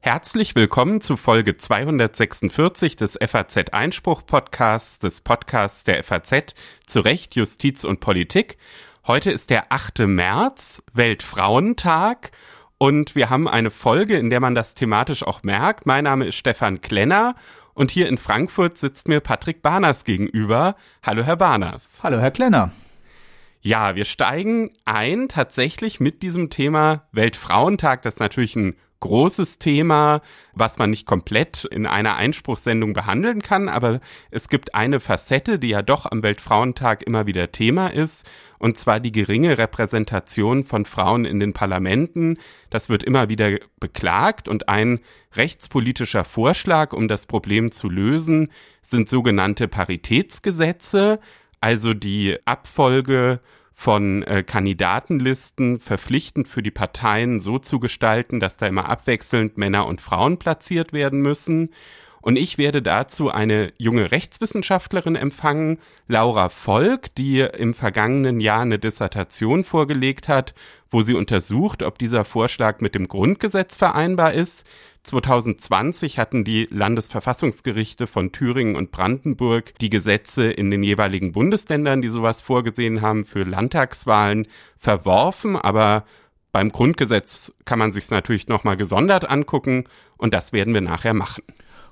Herzlich willkommen zu Folge 246 des FAZ Einspruch Podcasts, des Podcasts der FAZ zu Recht, Justiz und Politik. Heute ist der 8. März, Weltfrauentag. Und wir haben eine Folge, in der man das thematisch auch merkt. Mein Name ist Stefan Klenner und hier in Frankfurt sitzt mir Patrick Barners gegenüber. Hallo, Herr Barners. Hallo, Herr Klenner. Ja, wir steigen ein tatsächlich mit diesem Thema Weltfrauentag. Das ist natürlich ein großes Thema, was man nicht komplett in einer Einspruchssendung behandeln kann, aber es gibt eine Facette, die ja doch am Weltfrauentag immer wieder Thema ist, und zwar die geringe Repräsentation von Frauen in den Parlamenten. Das wird immer wieder beklagt und ein rechtspolitischer Vorschlag, um das Problem zu lösen, sind sogenannte Paritätsgesetze, also die Abfolge von äh, Kandidatenlisten verpflichtend für die Parteien so zu gestalten, dass da immer abwechselnd Männer und Frauen platziert werden müssen. Und ich werde dazu eine junge Rechtswissenschaftlerin empfangen, Laura Volk, die im vergangenen Jahr eine Dissertation vorgelegt hat, wo sie untersucht, ob dieser Vorschlag mit dem Grundgesetz vereinbar ist. 2020 hatten die Landesverfassungsgerichte von Thüringen und Brandenburg die Gesetze in den jeweiligen Bundesländern, die sowas vorgesehen haben, für Landtagswahlen verworfen, aber beim Grundgesetz kann man sich es natürlich nochmal gesondert angucken und das werden wir nachher machen.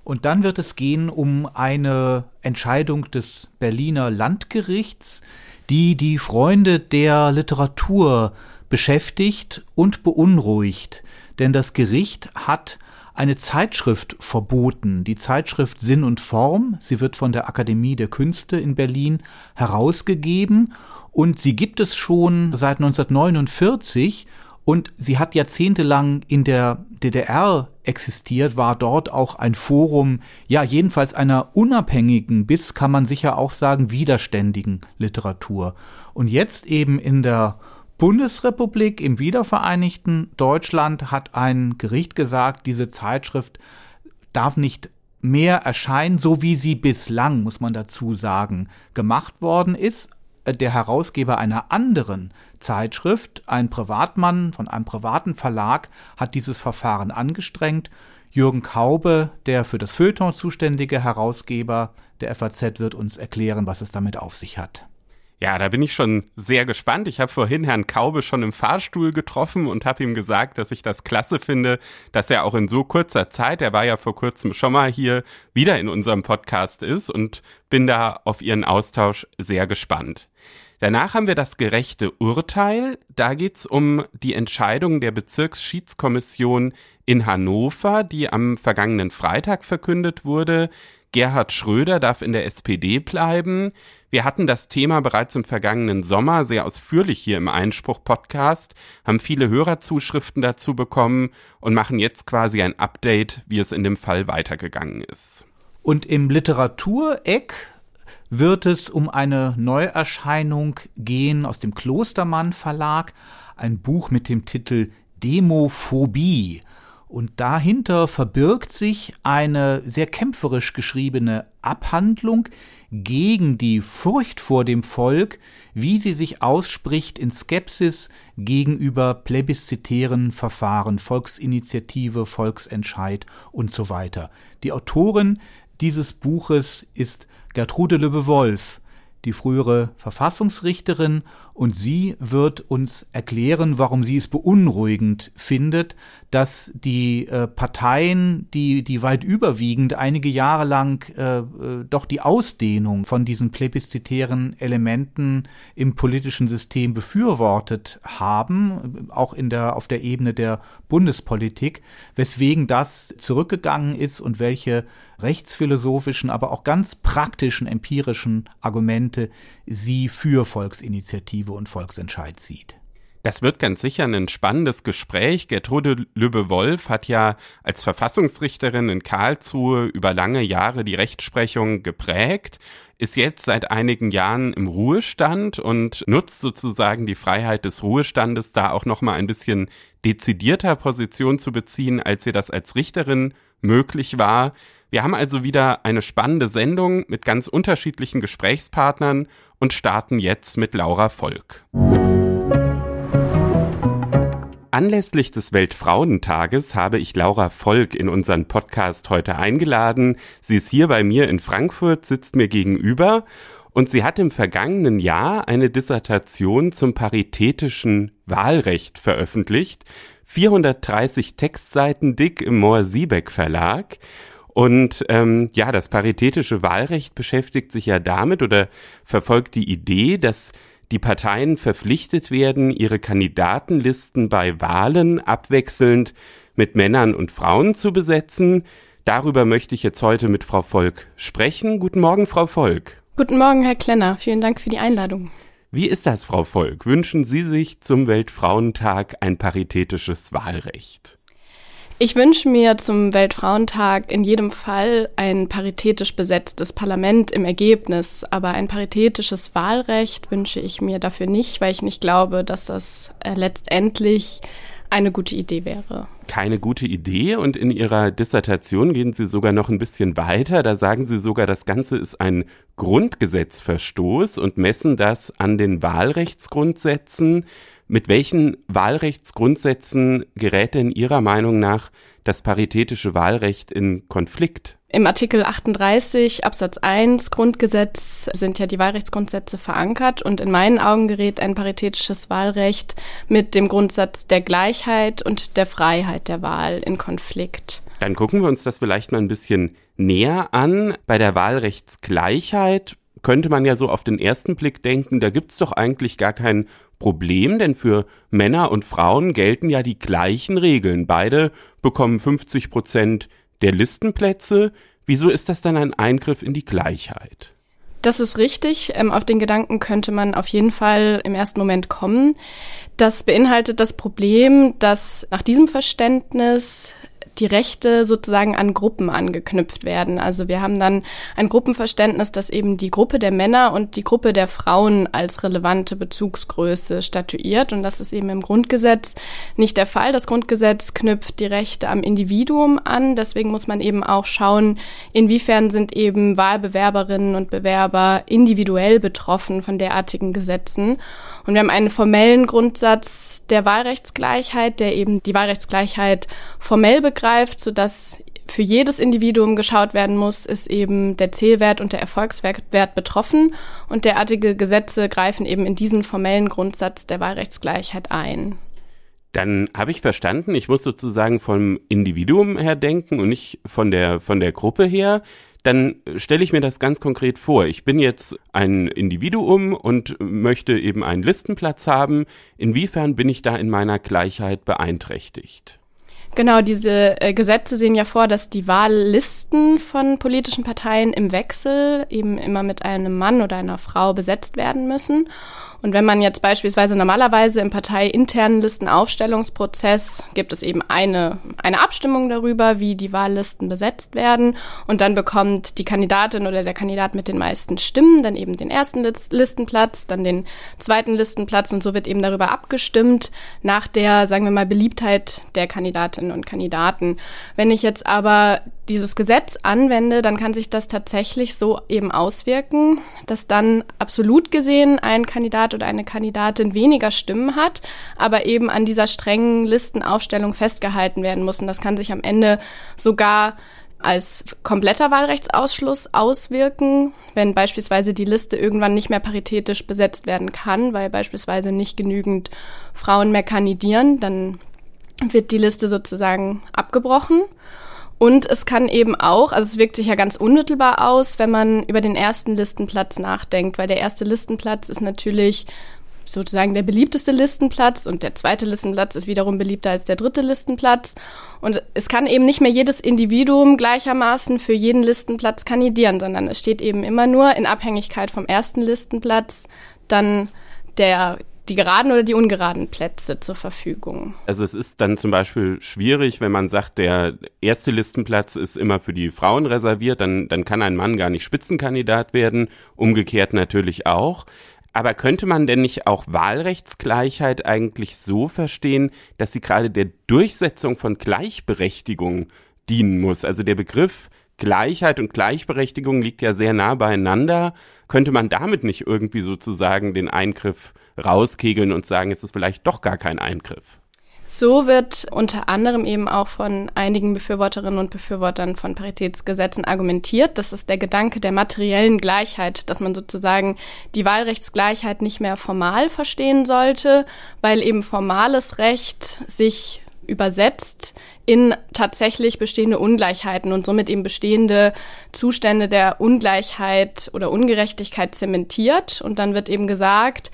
Und dann wird es gehen um eine Entscheidung des Berliner Landgerichts, die die Freunde der Literatur beschäftigt und beunruhigt. Denn das Gericht hat eine Zeitschrift verboten, die Zeitschrift Sinn und Form. Sie wird von der Akademie der Künste in Berlin herausgegeben und sie gibt es schon seit 1949 und sie hat jahrzehntelang in der DDR existiert, war dort auch ein Forum, ja, jedenfalls einer unabhängigen bis, kann man sicher auch sagen, widerständigen Literatur. Und jetzt eben in der Bundesrepublik, im wiedervereinigten Deutschland, hat ein Gericht gesagt, diese Zeitschrift darf nicht mehr erscheinen, so wie sie bislang, muss man dazu sagen, gemacht worden ist der Herausgeber einer anderen Zeitschrift, ein Privatmann von einem privaten Verlag, hat dieses Verfahren angestrengt. Jürgen Kaube, der für das Feuilleton zuständige Herausgeber der FAZ, wird uns erklären, was es damit auf sich hat. Ja, da bin ich schon sehr gespannt. Ich habe vorhin Herrn Kaube schon im Fahrstuhl getroffen und habe ihm gesagt, dass ich das klasse finde, dass er auch in so kurzer Zeit, er war ja vor kurzem schon mal hier, wieder in unserem Podcast ist und bin da auf Ihren Austausch sehr gespannt. Danach haben wir das gerechte Urteil. Da geht's um die Entscheidung der Bezirksschiedskommission in Hannover, die am vergangenen Freitag verkündet wurde. Gerhard Schröder darf in der SPD bleiben. Wir hatten das Thema bereits im vergangenen Sommer sehr ausführlich hier im Einspruch-Podcast, haben viele Hörerzuschriften dazu bekommen und machen jetzt quasi ein Update, wie es in dem Fall weitergegangen ist. Und im Literatureck wird es um eine Neuerscheinung gehen aus dem Klostermann Verlag, ein Buch mit dem Titel Demophobie. Und dahinter verbirgt sich eine sehr kämpferisch geschriebene Abhandlung gegen die Furcht vor dem Volk, wie sie sich ausspricht in Skepsis gegenüber plebiszitären Verfahren, Volksinitiative, Volksentscheid und so weiter. Die Autorin dieses Buches ist Gertrude Lübbe-Wolf, die frühere Verfassungsrichterin, und sie wird uns erklären, warum sie es beunruhigend findet, dass die äh, Parteien, die, die weit überwiegend einige Jahre lang äh, äh, doch die Ausdehnung von diesen plebiszitären Elementen im politischen System befürwortet haben, auch in der, auf der Ebene der Bundespolitik, weswegen das zurückgegangen ist und welche rechtsphilosophischen, aber auch ganz praktischen, empirischen Argumente sie für Volksinitiative und Volksentscheid sieht. Das wird ganz sicher ein spannendes Gespräch. Gertrude Lübbe-Wolf hat ja als Verfassungsrichterin in Karlsruhe über lange Jahre die Rechtsprechung geprägt, ist jetzt seit einigen Jahren im Ruhestand und nutzt sozusagen die Freiheit des Ruhestandes, da auch noch mal ein bisschen dezidierter Position zu beziehen, als ihr das als Richterin möglich war. Wir haben also wieder eine spannende Sendung mit ganz unterschiedlichen Gesprächspartnern und starten jetzt mit Laura Volk. anlässlich des Weltfrauentages habe ich Laura Volk in unseren Podcast heute eingeladen. Sie ist hier bei mir in Frankfurt, sitzt mir gegenüber und sie hat im vergangenen Jahr eine Dissertation zum paritätischen Wahlrecht veröffentlicht. 430 Textseiten dick im Mohr-Siebeck Verlag. Und ähm, ja, das paritätische Wahlrecht beschäftigt sich ja damit oder verfolgt die Idee, dass die Parteien verpflichtet werden, ihre Kandidatenlisten bei Wahlen abwechselnd mit Männern und Frauen zu besetzen. Darüber möchte ich jetzt heute mit Frau Volk sprechen. Guten Morgen, Frau Volk. Guten Morgen, Herr Klenner. Vielen Dank für die Einladung. Wie ist das, Frau Volk? Wünschen Sie sich zum Weltfrauentag ein paritätisches Wahlrecht? Ich wünsche mir zum Weltfrauentag in jedem Fall ein paritätisch besetztes Parlament im Ergebnis, aber ein paritätisches Wahlrecht wünsche ich mir dafür nicht, weil ich nicht glaube, dass das äh, letztendlich eine gute Idee wäre. Keine gute Idee und in Ihrer Dissertation gehen Sie sogar noch ein bisschen weiter. Da sagen Sie sogar, das Ganze ist ein Grundgesetzverstoß und messen das an den Wahlrechtsgrundsätzen. Mit welchen Wahlrechtsgrundsätzen gerät denn Ihrer Meinung nach das paritätische Wahlrecht in Konflikt? Im Artikel 38 Absatz 1 Grundgesetz sind ja die Wahlrechtsgrundsätze verankert und in meinen Augen gerät ein paritätisches Wahlrecht mit dem Grundsatz der Gleichheit und der Freiheit der Wahl in Konflikt. Dann gucken wir uns das vielleicht mal ein bisschen näher an. Bei der Wahlrechtsgleichheit könnte man ja so auf den ersten Blick denken, da gibt's doch eigentlich gar kein Problem, denn für Männer und Frauen gelten ja die gleichen Regeln. Beide bekommen 50 Prozent der Listenplätze. Wieso ist das dann ein Eingriff in die Gleichheit? Das ist richtig. Ähm, auf den Gedanken könnte man auf jeden Fall im ersten Moment kommen. Das beinhaltet das Problem, dass nach diesem Verständnis die Rechte sozusagen an Gruppen angeknüpft werden. Also wir haben dann ein Gruppenverständnis, das eben die Gruppe der Männer und die Gruppe der Frauen als relevante Bezugsgröße statuiert. Und das ist eben im Grundgesetz nicht der Fall. Das Grundgesetz knüpft die Rechte am Individuum an. Deswegen muss man eben auch schauen, inwiefern sind eben Wahlbewerberinnen und Bewerber individuell betroffen von derartigen Gesetzen. Und wir haben einen formellen Grundsatz der Wahlrechtsgleichheit, der eben die Wahlrechtsgleichheit formell begreift, sodass für jedes Individuum geschaut werden muss, ist eben der Zählwert und der Erfolgswert betroffen. Und derartige Gesetze greifen eben in diesen formellen Grundsatz der Wahlrechtsgleichheit ein. Dann habe ich verstanden, ich muss sozusagen vom Individuum her denken und nicht von der, von der Gruppe her dann stelle ich mir das ganz konkret vor. Ich bin jetzt ein Individuum und möchte eben einen Listenplatz haben. Inwiefern bin ich da in meiner Gleichheit beeinträchtigt? Genau, diese äh, Gesetze sehen ja vor, dass die Wahllisten von politischen Parteien im Wechsel eben immer mit einem Mann oder einer Frau besetzt werden müssen. Und wenn man jetzt beispielsweise normalerweise im parteiinternen Listenaufstellungsprozess gibt es eben eine, eine Abstimmung darüber, wie die Wahllisten besetzt werden. Und dann bekommt die Kandidatin oder der Kandidat mit den meisten Stimmen dann eben den ersten Listenplatz, dann den zweiten Listenplatz und so wird eben darüber abgestimmt nach der, sagen wir mal, Beliebtheit der Kandidatinnen und Kandidaten. Wenn ich jetzt aber dieses Gesetz anwende, dann kann sich das tatsächlich so eben auswirken, dass dann absolut gesehen ein Kandidat oder eine Kandidatin weniger Stimmen hat, aber eben an dieser strengen Listenaufstellung festgehalten werden muss. Und das kann sich am Ende sogar als kompletter Wahlrechtsausschluss auswirken, wenn beispielsweise die Liste irgendwann nicht mehr paritätisch besetzt werden kann, weil beispielsweise nicht genügend Frauen mehr kandidieren, dann wird die Liste sozusagen abgebrochen. Und es kann eben auch, also es wirkt sich ja ganz unmittelbar aus, wenn man über den ersten Listenplatz nachdenkt, weil der erste Listenplatz ist natürlich sozusagen der beliebteste Listenplatz und der zweite Listenplatz ist wiederum beliebter als der dritte Listenplatz. Und es kann eben nicht mehr jedes Individuum gleichermaßen für jeden Listenplatz kandidieren, sondern es steht eben immer nur in Abhängigkeit vom ersten Listenplatz dann der, die geraden oder die ungeraden Plätze zur Verfügung. Also es ist dann zum Beispiel schwierig, wenn man sagt, der erste Listenplatz ist immer für die Frauen reserviert, dann, dann kann ein Mann gar nicht Spitzenkandidat werden, umgekehrt natürlich auch. Aber könnte man denn nicht auch Wahlrechtsgleichheit eigentlich so verstehen, dass sie gerade der Durchsetzung von Gleichberechtigung dienen muss? Also der Begriff Gleichheit und Gleichberechtigung liegt ja sehr nah beieinander. Könnte man damit nicht irgendwie sozusagen den Eingriff rauskegeln und sagen, es ist vielleicht doch gar kein Eingriff. So wird unter anderem eben auch von einigen Befürworterinnen und Befürwortern von Paritätsgesetzen argumentiert. Das ist der Gedanke der materiellen Gleichheit, dass man sozusagen die Wahlrechtsgleichheit nicht mehr formal verstehen sollte, weil eben formales Recht sich übersetzt in tatsächlich bestehende Ungleichheiten und somit eben bestehende Zustände der Ungleichheit oder Ungerechtigkeit zementiert. Und dann wird eben gesagt,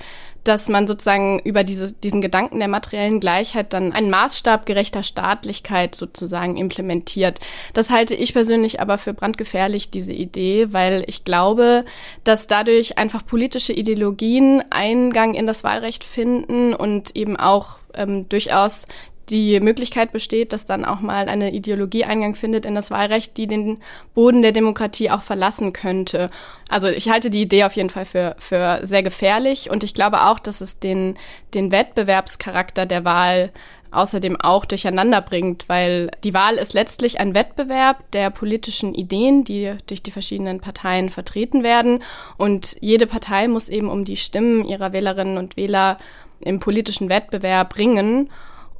dass man sozusagen über diese, diesen Gedanken der materiellen Gleichheit dann einen Maßstab gerechter Staatlichkeit sozusagen implementiert. Das halte ich persönlich aber für brandgefährlich, diese Idee, weil ich glaube, dass dadurch einfach politische Ideologien Eingang in das Wahlrecht finden und eben auch ähm, durchaus die Möglichkeit besteht, dass dann auch mal eine Ideologie Eingang findet in das Wahlrecht, die den Boden der Demokratie auch verlassen könnte. Also ich halte die Idee auf jeden Fall für, für sehr gefährlich und ich glaube auch, dass es den, den Wettbewerbscharakter der Wahl außerdem auch durcheinander bringt, weil die Wahl ist letztlich ein Wettbewerb der politischen Ideen, die durch die verschiedenen Parteien vertreten werden. Und jede Partei muss eben um die Stimmen ihrer Wählerinnen und Wähler im politischen Wettbewerb bringen.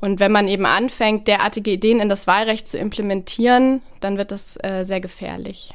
Und wenn man eben anfängt, derartige Ideen in das Wahlrecht zu implementieren, dann wird das äh, sehr gefährlich.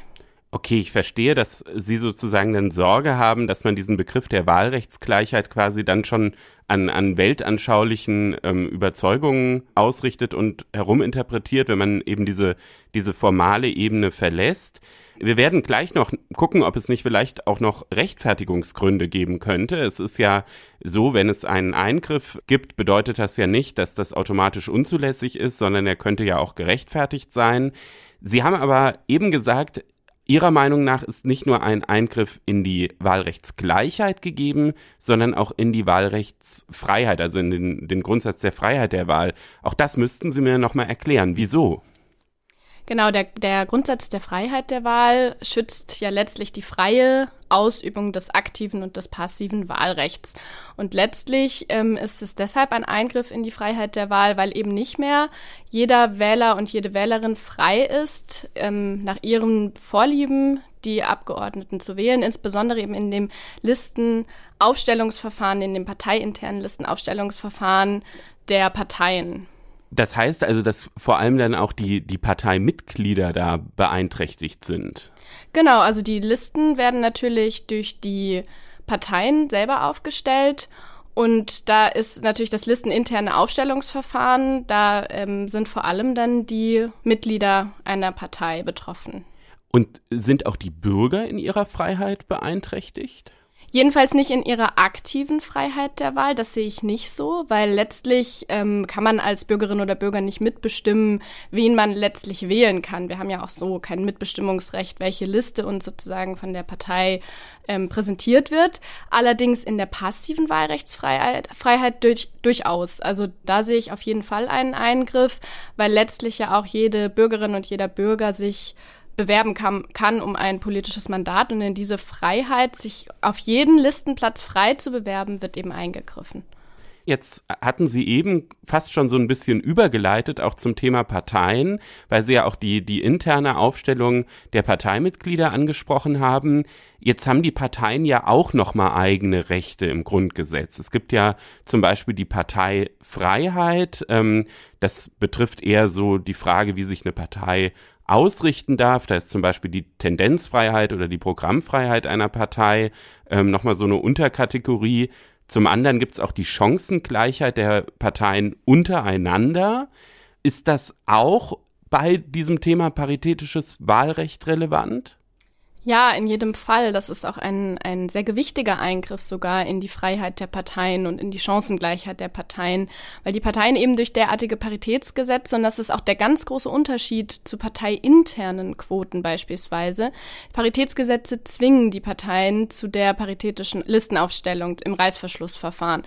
Okay, ich verstehe, dass Sie sozusagen dann Sorge haben, dass man diesen Begriff der Wahlrechtsgleichheit quasi dann schon an, an weltanschaulichen ähm, Überzeugungen ausrichtet und heruminterpretiert, wenn man eben diese, diese formale Ebene verlässt. Wir werden gleich noch gucken, ob es nicht vielleicht auch noch Rechtfertigungsgründe geben könnte. Es ist ja so, wenn es einen Eingriff gibt, bedeutet das ja nicht, dass das automatisch unzulässig ist, sondern er könnte ja auch gerechtfertigt sein. Sie haben aber eben gesagt, Ihrer Meinung nach ist nicht nur ein Eingriff in die Wahlrechtsgleichheit gegeben, sondern auch in die Wahlrechtsfreiheit, also in den, den Grundsatz der Freiheit der Wahl. Auch das müssten Sie mir nochmal erklären. Wieso? Genau, der, der Grundsatz der Freiheit der Wahl schützt ja letztlich die freie Ausübung des aktiven und des passiven Wahlrechts. Und letztlich ähm, ist es deshalb ein Eingriff in die Freiheit der Wahl, weil eben nicht mehr jeder Wähler und jede Wählerin frei ist, ähm, nach ihren Vorlieben die Abgeordneten zu wählen, insbesondere eben in dem Listenaufstellungsverfahren, in dem parteiinternen Listenaufstellungsverfahren der Parteien. Das heißt also, dass vor allem dann auch die, die Parteimitglieder da beeinträchtigt sind. Genau, also die Listen werden natürlich durch die Parteien selber aufgestellt. Und da ist natürlich das listeninterne Aufstellungsverfahren, da ähm, sind vor allem dann die Mitglieder einer Partei betroffen. Und sind auch die Bürger in ihrer Freiheit beeinträchtigt? Jedenfalls nicht in ihrer aktiven Freiheit der Wahl, das sehe ich nicht so, weil letztlich ähm, kann man als Bürgerin oder Bürger nicht mitbestimmen, wen man letztlich wählen kann. Wir haben ja auch so kein Mitbestimmungsrecht, welche Liste uns sozusagen von der Partei ähm, präsentiert wird. Allerdings in der passiven Wahlrechtsfreiheit Freiheit durch, durchaus. Also da sehe ich auf jeden Fall einen Eingriff, weil letztlich ja auch jede Bürgerin und jeder Bürger sich bewerben kann, kann um ein politisches Mandat. Und in diese Freiheit, sich auf jeden Listenplatz frei zu bewerben, wird eben eingegriffen. Jetzt hatten Sie eben fast schon so ein bisschen übergeleitet, auch zum Thema Parteien, weil Sie ja auch die, die interne Aufstellung der Parteimitglieder angesprochen haben. Jetzt haben die Parteien ja auch nochmal eigene Rechte im Grundgesetz. Es gibt ja zum Beispiel die Parteifreiheit. Ähm, das betrifft eher so die Frage, wie sich eine Partei ausrichten darf. Da ist zum Beispiel die Tendenzfreiheit oder die Programmfreiheit einer Partei ähm, nochmal so eine Unterkategorie. Zum anderen gibt es auch die Chancengleichheit der Parteien untereinander. Ist das auch bei diesem Thema paritätisches Wahlrecht relevant? Ja, in jedem Fall. Das ist auch ein, ein sehr gewichtiger Eingriff sogar in die Freiheit der Parteien und in die Chancengleichheit der Parteien, weil die Parteien eben durch derartige Paritätsgesetze, und das ist auch der ganz große Unterschied zu parteiinternen Quoten beispielsweise, Paritätsgesetze zwingen die Parteien zu der paritätischen Listenaufstellung im Reißverschlussverfahren.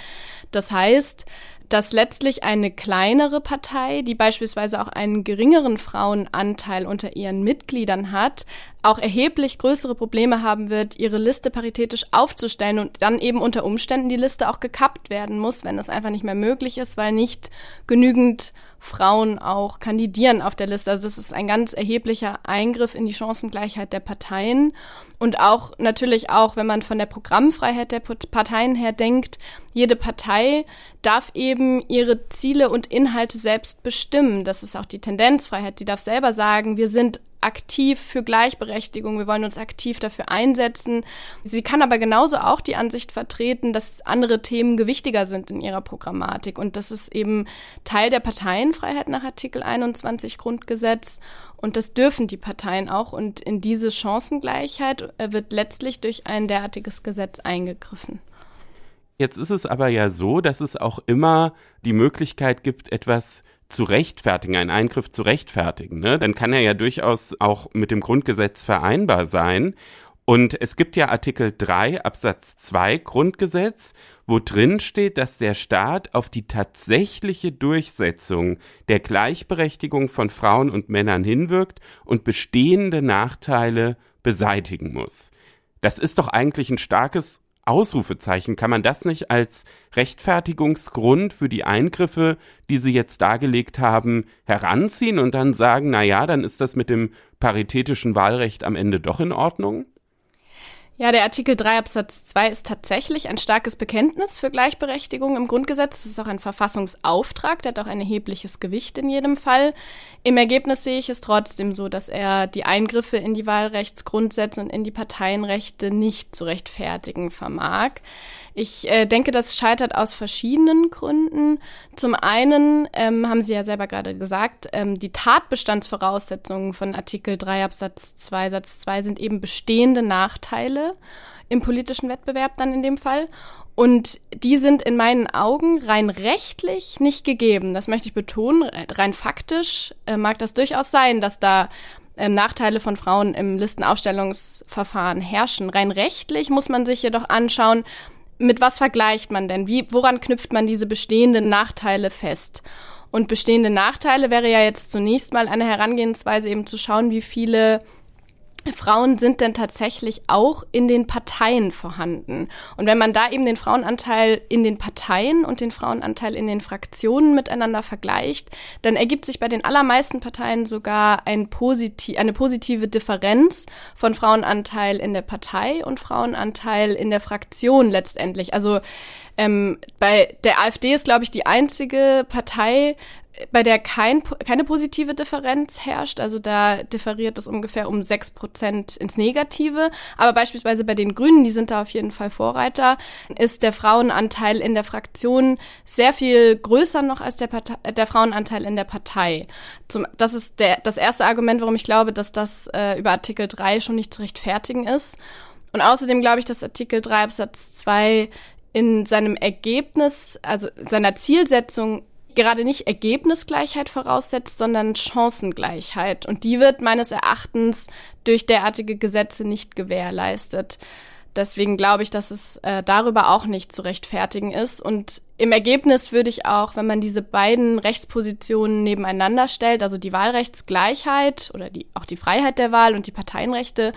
Das heißt, dass letztlich eine kleinere Partei, die beispielsweise auch einen geringeren Frauenanteil unter ihren Mitgliedern hat, auch erheblich größere Probleme haben wird, ihre Liste paritätisch aufzustellen und dann eben unter Umständen die Liste auch gekappt werden muss, wenn das einfach nicht mehr möglich ist, weil nicht genügend Frauen auch kandidieren auf der Liste. Also es ist ein ganz erheblicher Eingriff in die Chancengleichheit der Parteien und auch natürlich auch, wenn man von der Programmfreiheit der Parteien her denkt, jede Partei darf eben ihre Ziele und Inhalte selbst bestimmen. Das ist auch die Tendenzfreiheit. Sie darf selber sagen, wir sind aktiv für Gleichberechtigung, wir wollen uns aktiv dafür einsetzen. Sie kann aber genauso auch die Ansicht vertreten, dass andere Themen gewichtiger sind in ihrer Programmatik. Und das ist eben Teil der Parteienfreiheit nach Artikel 21 Grundgesetz. Und das dürfen die Parteien auch. Und in diese Chancengleichheit äh, wird letztlich durch ein derartiges Gesetz eingegriffen. Jetzt ist es aber ja so, dass es auch immer die Möglichkeit gibt, etwas zu rechtfertigen, einen Eingriff zu rechtfertigen, ne? dann kann er ja durchaus auch mit dem Grundgesetz vereinbar sein. Und es gibt ja Artikel 3 Absatz 2 Grundgesetz, wo drin steht, dass der Staat auf die tatsächliche Durchsetzung der Gleichberechtigung von Frauen und Männern hinwirkt und bestehende Nachteile beseitigen muss. Das ist doch eigentlich ein starkes Ausrufezeichen. Kann man das nicht als Rechtfertigungsgrund für die Eingriffe, die Sie jetzt dargelegt haben, heranziehen und dann sagen, na ja, dann ist das mit dem paritätischen Wahlrecht am Ende doch in Ordnung? Ja, der Artikel 3 Absatz 2 ist tatsächlich ein starkes Bekenntnis für Gleichberechtigung im Grundgesetz. Es ist auch ein Verfassungsauftrag, der hat auch ein erhebliches Gewicht in jedem Fall. Im Ergebnis sehe ich es trotzdem so, dass er die Eingriffe in die Wahlrechtsgrundsätze und in die Parteienrechte nicht zu rechtfertigen vermag. Ich äh, denke, das scheitert aus verschiedenen Gründen. Zum einen ähm, haben Sie ja selber gerade gesagt, ähm, die Tatbestandsvoraussetzungen von Artikel 3 Absatz 2 Satz 2 sind eben bestehende Nachteile im politischen Wettbewerb dann in dem Fall. Und die sind in meinen Augen rein rechtlich nicht gegeben. Das möchte ich betonen. Rein faktisch äh, mag das durchaus sein, dass da ähm, Nachteile von Frauen im Listenaufstellungsverfahren herrschen. Rein rechtlich muss man sich jedoch anschauen, mit was vergleicht man denn? Wie, woran knüpft man diese bestehenden Nachteile fest? Und bestehende Nachteile wäre ja jetzt zunächst mal eine Herangehensweise, eben zu schauen, wie viele Frauen sind denn tatsächlich auch in den Parteien vorhanden. Und wenn man da eben den Frauenanteil in den Parteien und den Frauenanteil in den Fraktionen miteinander vergleicht, dann ergibt sich bei den allermeisten Parteien sogar ein posit eine positive Differenz von Frauenanteil in der Partei und Frauenanteil in der Fraktion letztendlich. Also ähm, bei der AfD ist, glaube ich, die einzige Partei, bei der kein, keine positive Differenz herrscht. Also da differiert es ungefähr um sechs Prozent ins Negative. Aber beispielsweise bei den Grünen, die sind da auf jeden Fall Vorreiter, ist der Frauenanteil in der Fraktion sehr viel größer noch als der, Partei, der Frauenanteil in der Partei. Zum, das ist der, das erste Argument, warum ich glaube, dass das äh, über Artikel 3 schon nicht zu rechtfertigen ist. Und außerdem glaube ich, dass Artikel 3 Absatz 2 in seinem Ergebnis, also seiner Zielsetzung gerade nicht Ergebnisgleichheit voraussetzt, sondern Chancengleichheit. Und die wird meines Erachtens durch derartige Gesetze nicht gewährleistet. Deswegen glaube ich, dass es äh, darüber auch nicht zu rechtfertigen ist. Und im Ergebnis würde ich auch, wenn man diese beiden Rechtspositionen nebeneinander stellt, also die Wahlrechtsgleichheit oder die, auch die Freiheit der Wahl und die Parteienrechte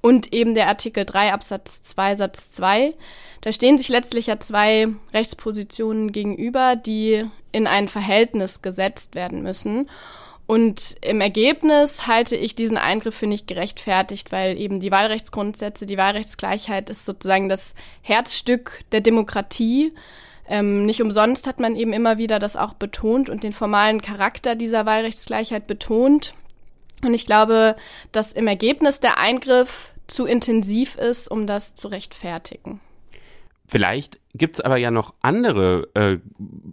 und eben der Artikel 3 Absatz 2 Satz 2. Da stehen sich letztlich ja zwei Rechtspositionen gegenüber, die in ein Verhältnis gesetzt werden müssen. Und im Ergebnis halte ich diesen Eingriff für nicht gerechtfertigt, weil eben die Wahlrechtsgrundsätze, die Wahlrechtsgleichheit ist sozusagen das Herzstück der Demokratie. Ähm, nicht umsonst hat man eben immer wieder das auch betont und den formalen Charakter dieser Wahlrechtsgleichheit betont. Und ich glaube, dass im Ergebnis der Eingriff zu intensiv ist, um das zu rechtfertigen. Vielleicht gibt es aber ja noch andere äh,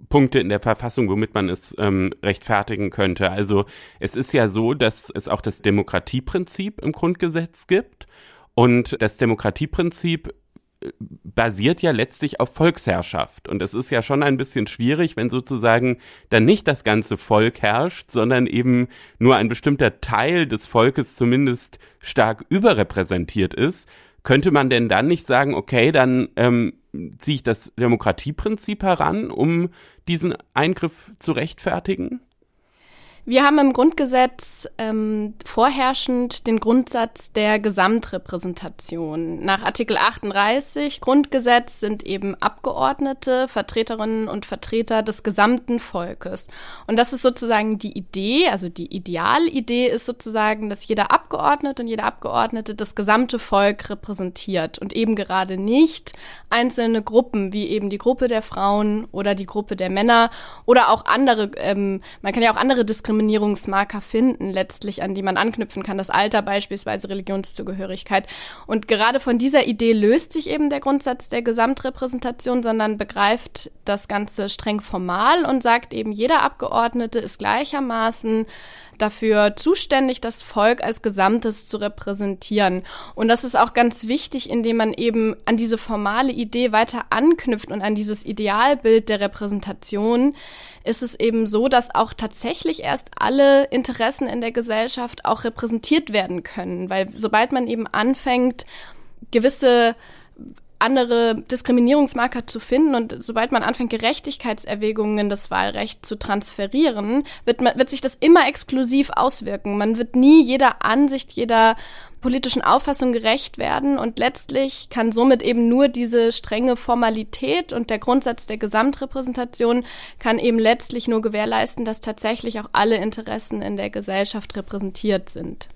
Punkte in der Verfassung, womit man es ähm, rechtfertigen könnte. Also es ist ja so, dass es auch das Demokratieprinzip im Grundgesetz gibt. Und das Demokratieprinzip basiert ja letztlich auf Volksherrschaft. Und es ist ja schon ein bisschen schwierig, wenn sozusagen dann nicht das ganze Volk herrscht, sondern eben nur ein bestimmter Teil des Volkes zumindest stark überrepräsentiert ist. Könnte man denn dann nicht sagen, okay, dann ähm, ziehe ich das Demokratieprinzip heran, um diesen Eingriff zu rechtfertigen? Wir haben im Grundgesetz ähm, vorherrschend den Grundsatz der Gesamtrepräsentation. Nach Artikel 38 Grundgesetz sind eben Abgeordnete, Vertreterinnen und Vertreter des gesamten Volkes. Und das ist sozusagen die Idee, also die Idealidee ist sozusagen, dass jeder Abgeordnete und jede Abgeordnete das gesamte Volk repräsentiert und eben gerade nicht einzelne Gruppen, wie eben die Gruppe der Frauen oder die Gruppe der Männer oder auch andere, ähm, man kann ja auch andere Diskriminierungen Diskriminierungsmarker finden, letztlich, an die man anknüpfen kann. Das Alter beispielsweise, Religionszugehörigkeit. Und gerade von dieser Idee löst sich eben der Grundsatz der Gesamtrepräsentation, sondern begreift das Ganze streng formal und sagt eben, jeder Abgeordnete ist gleichermaßen dafür zuständig, das Volk als Gesamtes zu repräsentieren. Und das ist auch ganz wichtig, indem man eben an diese formale Idee weiter anknüpft und an dieses Idealbild der Repräsentation, ist es eben so, dass auch tatsächlich erst alle Interessen in der Gesellschaft auch repräsentiert werden können. Weil sobald man eben anfängt, gewisse andere Diskriminierungsmarker zu finden und sobald man anfängt, Gerechtigkeitserwägungen in das Wahlrecht zu transferieren, wird, man, wird sich das immer exklusiv auswirken. Man wird nie jeder Ansicht, jeder politischen Auffassung gerecht werden und letztlich kann somit eben nur diese strenge Formalität und der Grundsatz der Gesamtrepräsentation kann eben letztlich nur gewährleisten, dass tatsächlich auch alle Interessen in der Gesellschaft repräsentiert sind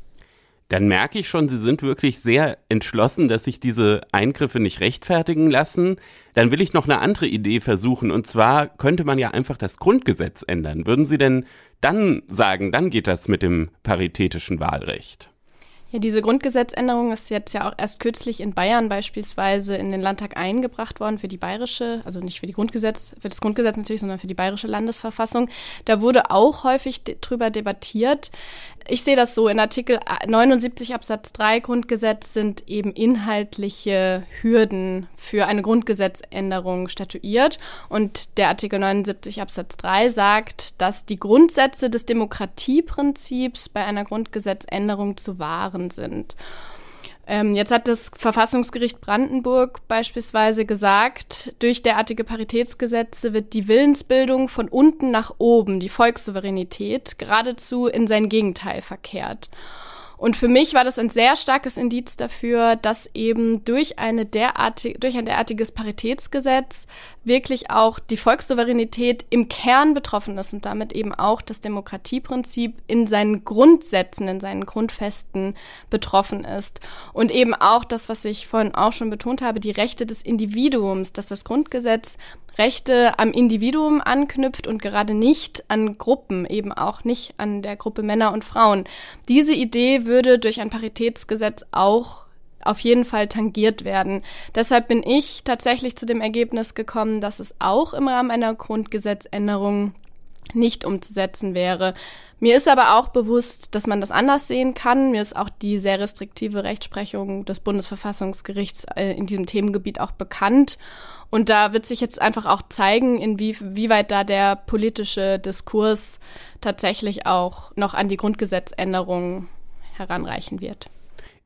dann merke ich schon, Sie sind wirklich sehr entschlossen, dass sich diese Eingriffe nicht rechtfertigen lassen. Dann will ich noch eine andere Idee versuchen. Und zwar könnte man ja einfach das Grundgesetz ändern. Würden Sie denn dann sagen, dann geht das mit dem paritätischen Wahlrecht? Ja, diese Grundgesetzänderung ist jetzt ja auch erst kürzlich in Bayern beispielsweise in den Landtag eingebracht worden für die bayerische, also nicht für die Grundgesetz, für das Grundgesetz natürlich, sondern für die bayerische Landesverfassung. Da wurde auch häufig drüber debattiert. Ich sehe das so, in Artikel 79 Absatz 3 Grundgesetz sind eben inhaltliche Hürden für eine Grundgesetzänderung statuiert. Und der Artikel 79 Absatz 3 sagt, dass die Grundsätze des Demokratieprinzips bei einer Grundgesetzänderung zu wahren sind. Ähm, jetzt hat das Verfassungsgericht Brandenburg beispielsweise gesagt, durch derartige Paritätsgesetze wird die Willensbildung von unten nach oben, die Volkssouveränität, geradezu in sein Gegenteil verkehrt. Und für mich war das ein sehr starkes Indiz dafür, dass eben durch, eine derartig, durch ein derartiges Paritätsgesetz wirklich auch die Volkssouveränität im Kern betroffen ist und damit eben auch das Demokratieprinzip in seinen Grundsätzen, in seinen Grundfesten betroffen ist. Und eben auch das, was ich vorhin auch schon betont habe, die Rechte des Individuums, dass das Grundgesetz Rechte am Individuum anknüpft und gerade nicht an Gruppen, eben auch nicht an der Gruppe Männer und Frauen. Diese Idee würde durch ein Paritätsgesetz auch auf jeden Fall tangiert werden. Deshalb bin ich tatsächlich zu dem Ergebnis gekommen, dass es auch im Rahmen einer Grundgesetzänderung nicht umzusetzen wäre. Mir ist aber auch bewusst, dass man das anders sehen kann. Mir ist auch die sehr restriktive Rechtsprechung des Bundesverfassungsgerichts äh, in diesem Themengebiet auch bekannt. Und da wird sich jetzt einfach auch zeigen, inwieweit da der politische Diskurs tatsächlich auch noch an die Grundgesetzänderung heranreichen wird.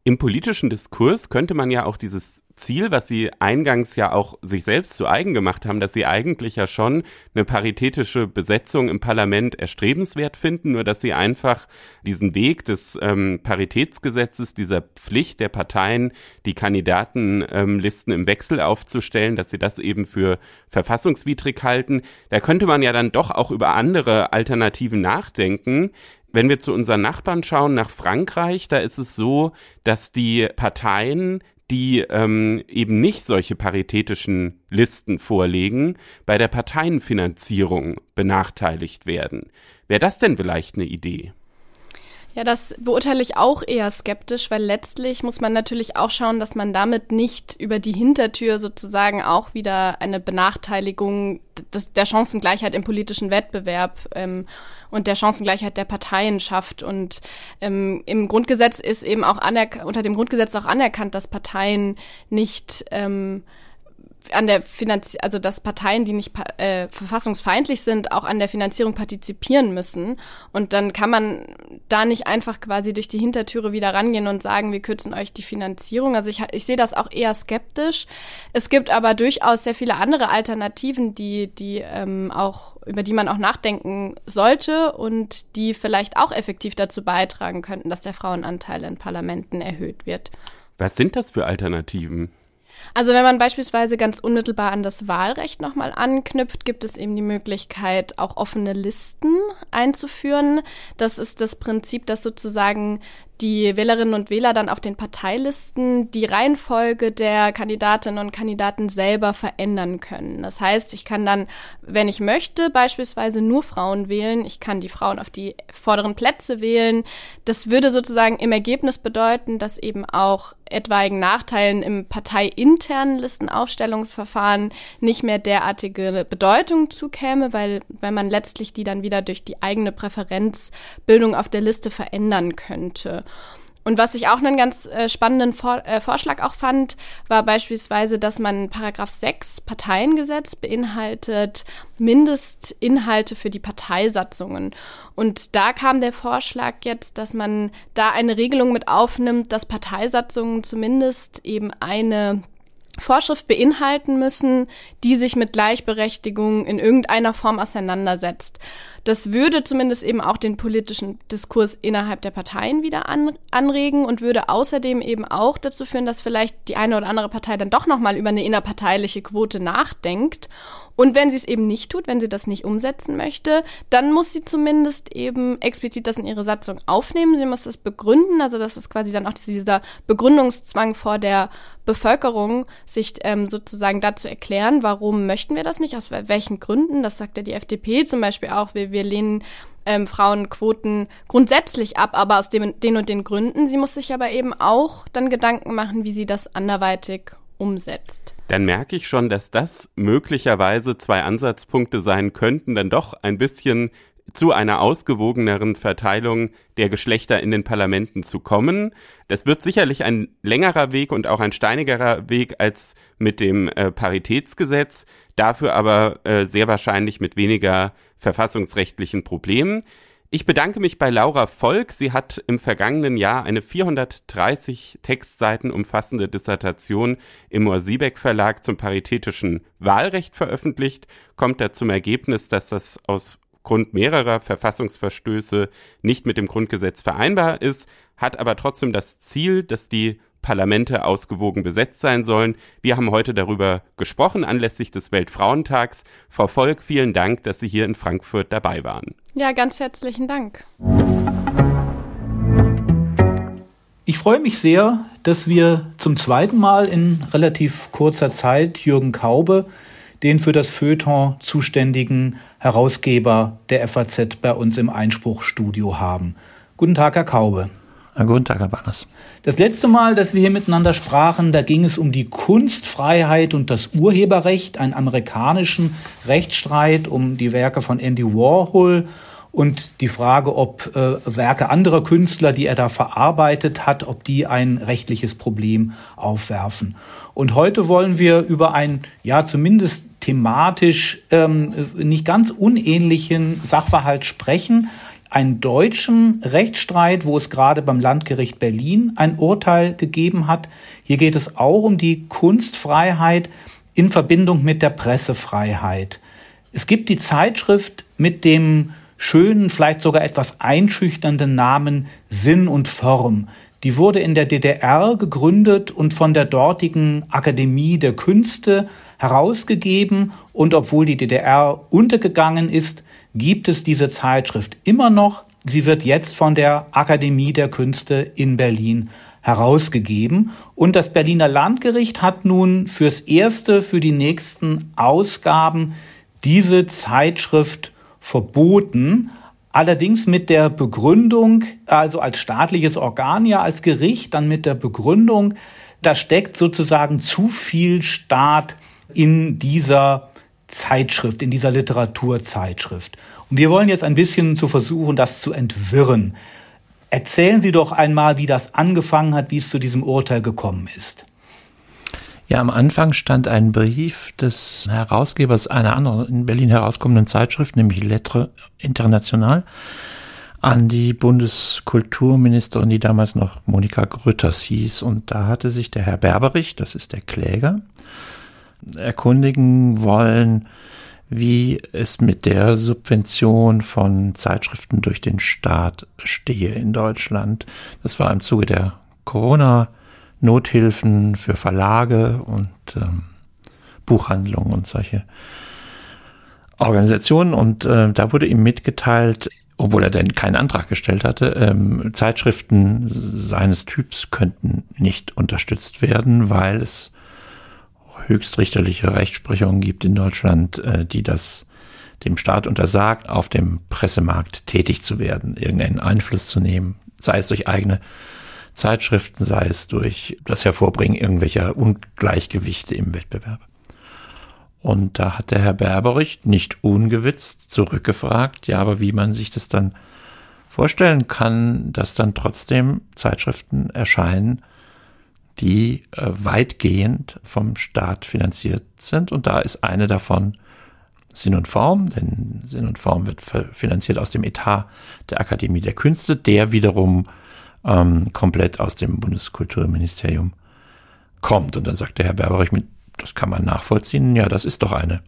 Im politischen Diskurs könnte man ja auch dieses Ziel, was Sie eingangs ja auch sich selbst zu eigen gemacht haben, dass Sie eigentlich ja schon eine paritätische Besetzung im Parlament erstrebenswert finden, nur dass Sie einfach diesen Weg des ähm, Paritätsgesetzes, dieser Pflicht der Parteien, die Kandidatenlisten ähm, im Wechsel aufzustellen, dass Sie das eben für verfassungswidrig halten. Da könnte man ja dann doch auch über andere Alternativen nachdenken, wenn wir zu unseren Nachbarn schauen, nach Frankreich, da ist es so, dass die Parteien die ähm, eben nicht solche paritätischen Listen vorlegen, bei der Parteienfinanzierung benachteiligt werden. Wäre das denn vielleicht eine Idee? Ja, das beurteile ich auch eher skeptisch, weil letztlich muss man natürlich auch schauen, dass man damit nicht über die Hintertür sozusagen auch wieder eine Benachteiligung der Chancengleichheit im politischen Wettbewerb ähm, und der Chancengleichheit der Parteien schafft. Und ähm, im Grundgesetz ist eben auch unter dem Grundgesetz auch anerkannt, dass Parteien nicht ähm, an der Finanz also dass Parteien, die nicht äh, verfassungsfeindlich sind, auch an der Finanzierung partizipieren müssen. Und dann kann man da nicht einfach quasi durch die Hintertüre wieder rangehen und sagen, wir kürzen euch die Finanzierung. Also ich, ich sehe das auch eher skeptisch. Es gibt aber durchaus sehr viele andere Alternativen, die, die ähm, auch, über die man auch nachdenken sollte und die vielleicht auch effektiv dazu beitragen könnten, dass der Frauenanteil in Parlamenten erhöht wird. Was sind das für Alternativen? Also wenn man beispielsweise ganz unmittelbar an das Wahlrecht nochmal anknüpft, gibt es eben die Möglichkeit, auch offene Listen einzuführen. Das ist das Prinzip, dass sozusagen die Wählerinnen und Wähler dann auf den Parteilisten die Reihenfolge der Kandidatinnen und Kandidaten selber verändern können. Das heißt, ich kann dann, wenn ich möchte, beispielsweise nur Frauen wählen. Ich kann die Frauen auf die vorderen Plätze wählen. Das würde sozusagen im Ergebnis bedeuten, dass eben auch etwaigen Nachteilen im parteiinternen Listenaufstellungsverfahren nicht mehr derartige Bedeutung zukäme, weil, weil man letztlich die dann wieder durch die eigene Präferenzbildung auf der Liste verändern könnte. Und was ich auch einen ganz äh, spannenden Vor äh, Vorschlag auch fand, war beispielsweise, dass man Paragraph 6 Parteiengesetz beinhaltet Mindestinhalte für die Parteisatzungen. Und da kam der Vorschlag jetzt, dass man da eine Regelung mit aufnimmt, dass Parteisatzungen zumindest eben eine Vorschrift beinhalten müssen, die sich mit Gleichberechtigung in irgendeiner Form auseinandersetzt. Das würde zumindest eben auch den politischen Diskurs innerhalb der Parteien wieder an, anregen und würde außerdem eben auch dazu führen, dass vielleicht die eine oder andere Partei dann doch nochmal über eine innerparteiliche Quote nachdenkt. Und wenn sie es eben nicht tut, wenn sie das nicht umsetzen möchte, dann muss sie zumindest eben explizit das in ihre Satzung aufnehmen. Sie muss das begründen. Also das ist quasi dann auch dieser Begründungszwang vor der Bevölkerung, sich ähm, sozusagen dazu erklären, warum möchten wir das nicht, aus welchen Gründen. Das sagt ja die FDP zum Beispiel auch. Wir wir lehnen ähm, Frauenquoten grundsätzlich ab, aber aus dem, den und den Gründen. Sie muss sich aber eben auch dann Gedanken machen, wie sie das anderweitig umsetzt. Dann merke ich schon, dass das möglicherweise zwei Ansatzpunkte sein könnten, dann doch ein bisschen zu einer ausgewogeneren Verteilung der Geschlechter in den Parlamenten zu kommen. Das wird sicherlich ein längerer Weg und auch ein steinigerer Weg als mit dem äh, Paritätsgesetz, dafür aber äh, sehr wahrscheinlich mit weniger verfassungsrechtlichen Problemen. Ich bedanke mich bei Laura Volk. Sie hat im vergangenen Jahr eine 430 Textseiten umfassende Dissertation im Morsiebeck Verlag zum paritätischen Wahlrecht veröffentlicht, kommt da zum Ergebnis, dass das aus Grund mehrerer Verfassungsverstöße nicht mit dem Grundgesetz vereinbar ist, hat aber trotzdem das Ziel, dass die Parlamente ausgewogen besetzt sein sollen. Wir haben heute darüber gesprochen anlässlich des Weltfrauentags. Frau Volk, vielen Dank, dass Sie hier in Frankfurt dabei waren. Ja, ganz herzlichen Dank. Ich freue mich sehr, dass wir zum zweiten Mal in relativ kurzer Zeit Jürgen Kaube, den für das Feuilleton zuständigen Herausgeber der FAZ, bei uns im Einspruchstudio haben. Guten Tag, Herr Kaube. Guten Tag, Herr Barnes. Das letzte Mal, dass wir hier miteinander sprachen, da ging es um die Kunstfreiheit und das Urheberrecht, einen amerikanischen Rechtsstreit um die Werke von Andy Warhol und die Frage, ob äh, Werke anderer Künstler, die er da verarbeitet hat, ob die ein rechtliches Problem aufwerfen. Und heute wollen wir über einen, ja zumindest thematisch ähm, nicht ganz unähnlichen Sachverhalt sprechen, einen deutschen Rechtsstreit, wo es gerade beim Landgericht Berlin ein Urteil gegeben hat. Hier geht es auch um die Kunstfreiheit in Verbindung mit der Pressefreiheit. Es gibt die Zeitschrift mit dem schönen, vielleicht sogar etwas einschüchternden Namen Sinn und Form. Die wurde in der DDR gegründet und von der dortigen Akademie der Künste herausgegeben. Und obwohl die DDR untergegangen ist, gibt es diese Zeitschrift immer noch. Sie wird jetzt von der Akademie der Künste in Berlin herausgegeben. Und das Berliner Landgericht hat nun fürs erste, für die nächsten Ausgaben diese Zeitschrift verboten. Allerdings mit der Begründung, also als staatliches Organ, ja als Gericht, dann mit der Begründung, da steckt sozusagen zu viel Staat in dieser Zeitschrift, in dieser Literaturzeitschrift. Und wir wollen jetzt ein bisschen zu versuchen, das zu entwirren. Erzählen Sie doch einmal, wie das angefangen hat, wie es zu diesem Urteil gekommen ist. Ja, am Anfang stand ein Brief des Herausgebers einer anderen in Berlin herauskommenden Zeitschrift, nämlich Lettre International, an die Bundeskulturministerin, die damals noch Monika Grütters hieß. Und da hatte sich der Herr Berberich, das ist der Kläger, erkundigen wollen, wie es mit der Subvention von Zeitschriften durch den Staat stehe in Deutschland. Das war im Zuge der Corona- Nothilfen für Verlage und ähm, Buchhandlungen und solche Organisationen. Und äh, da wurde ihm mitgeteilt, obwohl er denn keinen Antrag gestellt hatte, ähm, Zeitschriften seines Typs könnten nicht unterstützt werden, weil es höchstrichterliche Rechtsprechungen gibt in Deutschland, äh, die das dem Staat untersagt, auf dem Pressemarkt tätig zu werden, irgendeinen Einfluss zu nehmen, sei es durch eigene Zeitschriften, sei es durch das Hervorbringen irgendwelcher Ungleichgewichte im Wettbewerb. Und da hat der Herr Berberich nicht ungewitzt zurückgefragt, ja, aber wie man sich das dann vorstellen kann, dass dann trotzdem Zeitschriften erscheinen, die äh, weitgehend vom Staat finanziert sind. Und da ist eine davon Sinn und Form, denn Sinn und Form wird finanziert aus dem Etat der Akademie der Künste, der wiederum ähm, komplett aus dem Bundeskulturministerium kommt. Und dann sagt der Herr Berberich, das kann man nachvollziehen, ja, das ist doch eine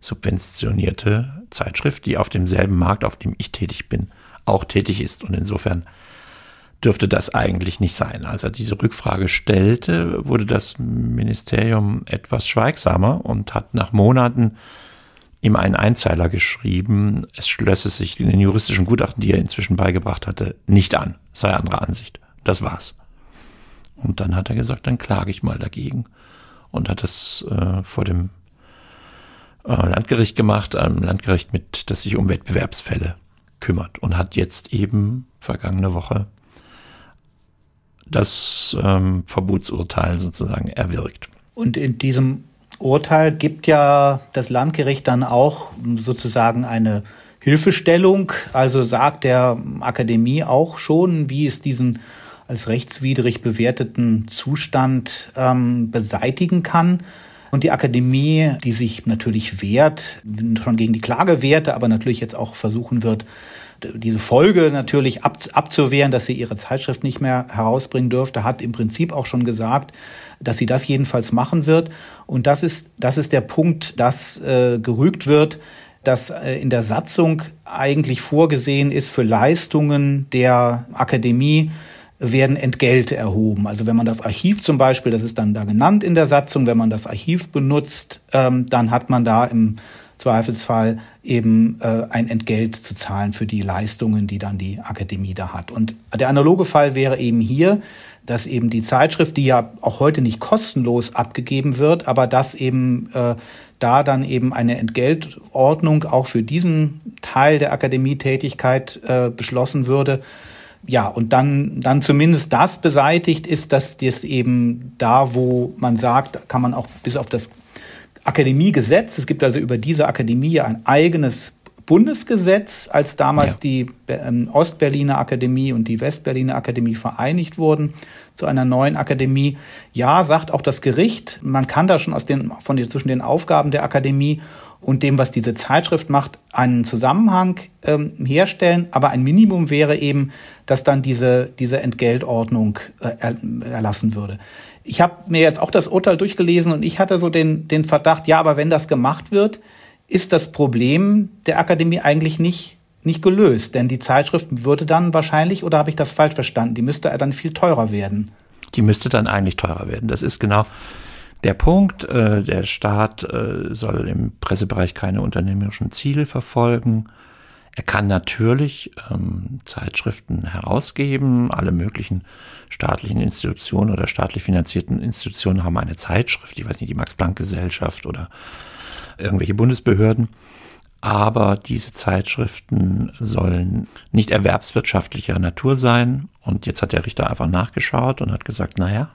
subventionierte Zeitschrift, die auf demselben Markt, auf dem ich tätig bin, auch tätig ist. Und insofern dürfte das eigentlich nicht sein. Als er diese Rückfrage stellte, wurde das Ministerium etwas schweigsamer und hat nach Monaten ihm einen Einzeiler geschrieben, es schlösse sich in den juristischen Gutachten, die er inzwischen beigebracht hatte, nicht an, sei anderer Ansicht. Das war's. Und dann hat er gesagt, dann klage ich mal dagegen und hat es äh, vor dem äh, Landgericht gemacht, einem Landgericht mit, das sich um Wettbewerbsfälle kümmert und hat jetzt eben vergangene Woche das ähm, Verbotsurteil sozusagen erwirkt. Und in diesem Urteil gibt ja das Landgericht dann auch sozusagen eine Hilfestellung, also sagt der Akademie auch schon, wie es diesen als rechtswidrig bewerteten Zustand ähm, beseitigen kann. Und die Akademie, die sich natürlich wehrt, schon gegen die Klage wehrte, aber natürlich jetzt auch versuchen wird, diese Folge natürlich ab, abzuwehren, dass sie ihre Zeitschrift nicht mehr herausbringen dürfte, hat im Prinzip auch schon gesagt, dass sie das jedenfalls machen wird. Und das ist, das ist der Punkt, dass äh, gerügt wird, dass äh, in der Satzung eigentlich vorgesehen ist für Leistungen der Akademie, werden Entgelte erhoben. Also wenn man das Archiv zum Beispiel, das ist dann da genannt in der Satzung, wenn man das Archiv benutzt, ähm, dann hat man da im Zweifelsfall eben äh, ein Entgelt zu zahlen für die Leistungen, die dann die Akademie da hat. Und der analoge Fall wäre eben hier, dass eben die Zeitschrift, die ja auch heute nicht kostenlos abgegeben wird, aber dass eben äh, da dann eben eine Entgeltordnung auch für diesen Teil der Akademietätigkeit äh, beschlossen würde, ja, und dann, dann zumindest das beseitigt ist, dass das eben da, wo man sagt, kann man auch bis auf das Akademiegesetz, es gibt also über diese Akademie ein eigenes Bundesgesetz, als damals ja. die ähm, Ostberliner Akademie und die Westberliner Akademie vereinigt wurden zu einer neuen Akademie. Ja, sagt auch das Gericht, man kann da schon aus den, von den, zwischen den Aufgaben der Akademie und dem, was diese Zeitschrift macht, einen Zusammenhang ähm, herstellen. Aber ein Minimum wäre eben, dass dann diese, diese Entgeltordnung äh, erlassen würde. Ich habe mir jetzt auch das Urteil durchgelesen und ich hatte so den, den Verdacht, ja, aber wenn das gemacht wird, ist das Problem der Akademie eigentlich nicht, nicht gelöst. Denn die Zeitschrift würde dann wahrscheinlich, oder habe ich das falsch verstanden, die müsste dann viel teurer werden. Die müsste dann eigentlich teurer werden. Das ist genau der Punkt, äh, der Staat äh, soll im Pressebereich keine unternehmerischen Ziele verfolgen. Er kann natürlich ähm, Zeitschriften herausgeben. Alle möglichen staatlichen Institutionen oder staatlich finanzierten Institutionen haben eine Zeitschrift. Ich weiß nicht, die Max-Planck-Gesellschaft oder irgendwelche Bundesbehörden. Aber diese Zeitschriften sollen nicht erwerbswirtschaftlicher Natur sein. Und jetzt hat der Richter einfach nachgeschaut und hat gesagt, naja,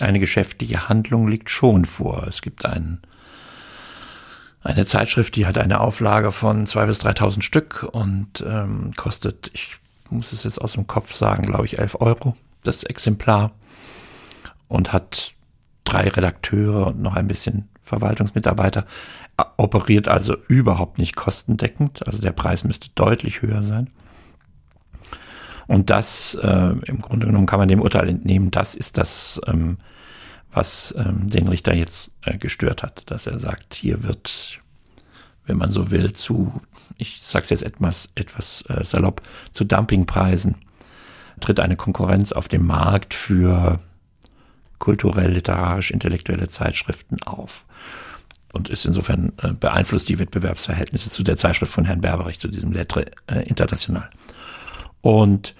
eine geschäftliche Handlung liegt schon vor. Es gibt einen, eine Zeitschrift, die hat eine Auflage von 2.000 bis 3.000 Stück und ähm, kostet, ich muss es jetzt aus dem Kopf sagen, glaube ich, 11 Euro das Exemplar und hat drei Redakteure und noch ein bisschen Verwaltungsmitarbeiter, operiert also überhaupt nicht kostendeckend. Also der Preis müsste deutlich höher sein. Und das, äh, im Grunde genommen kann man dem Urteil entnehmen, das ist das, ähm, was ähm, den Richter jetzt äh, gestört hat, dass er sagt, hier wird, wenn man so will, zu, ich sag's jetzt etwas, etwas äh, salopp, zu Dumpingpreisen tritt eine Konkurrenz auf dem Markt für kulturell, literarisch, intellektuelle Zeitschriften auf. Und ist insofern äh, beeinflusst die Wettbewerbsverhältnisse zu der Zeitschrift von Herrn Berberich, zu diesem Lettre äh, International. Und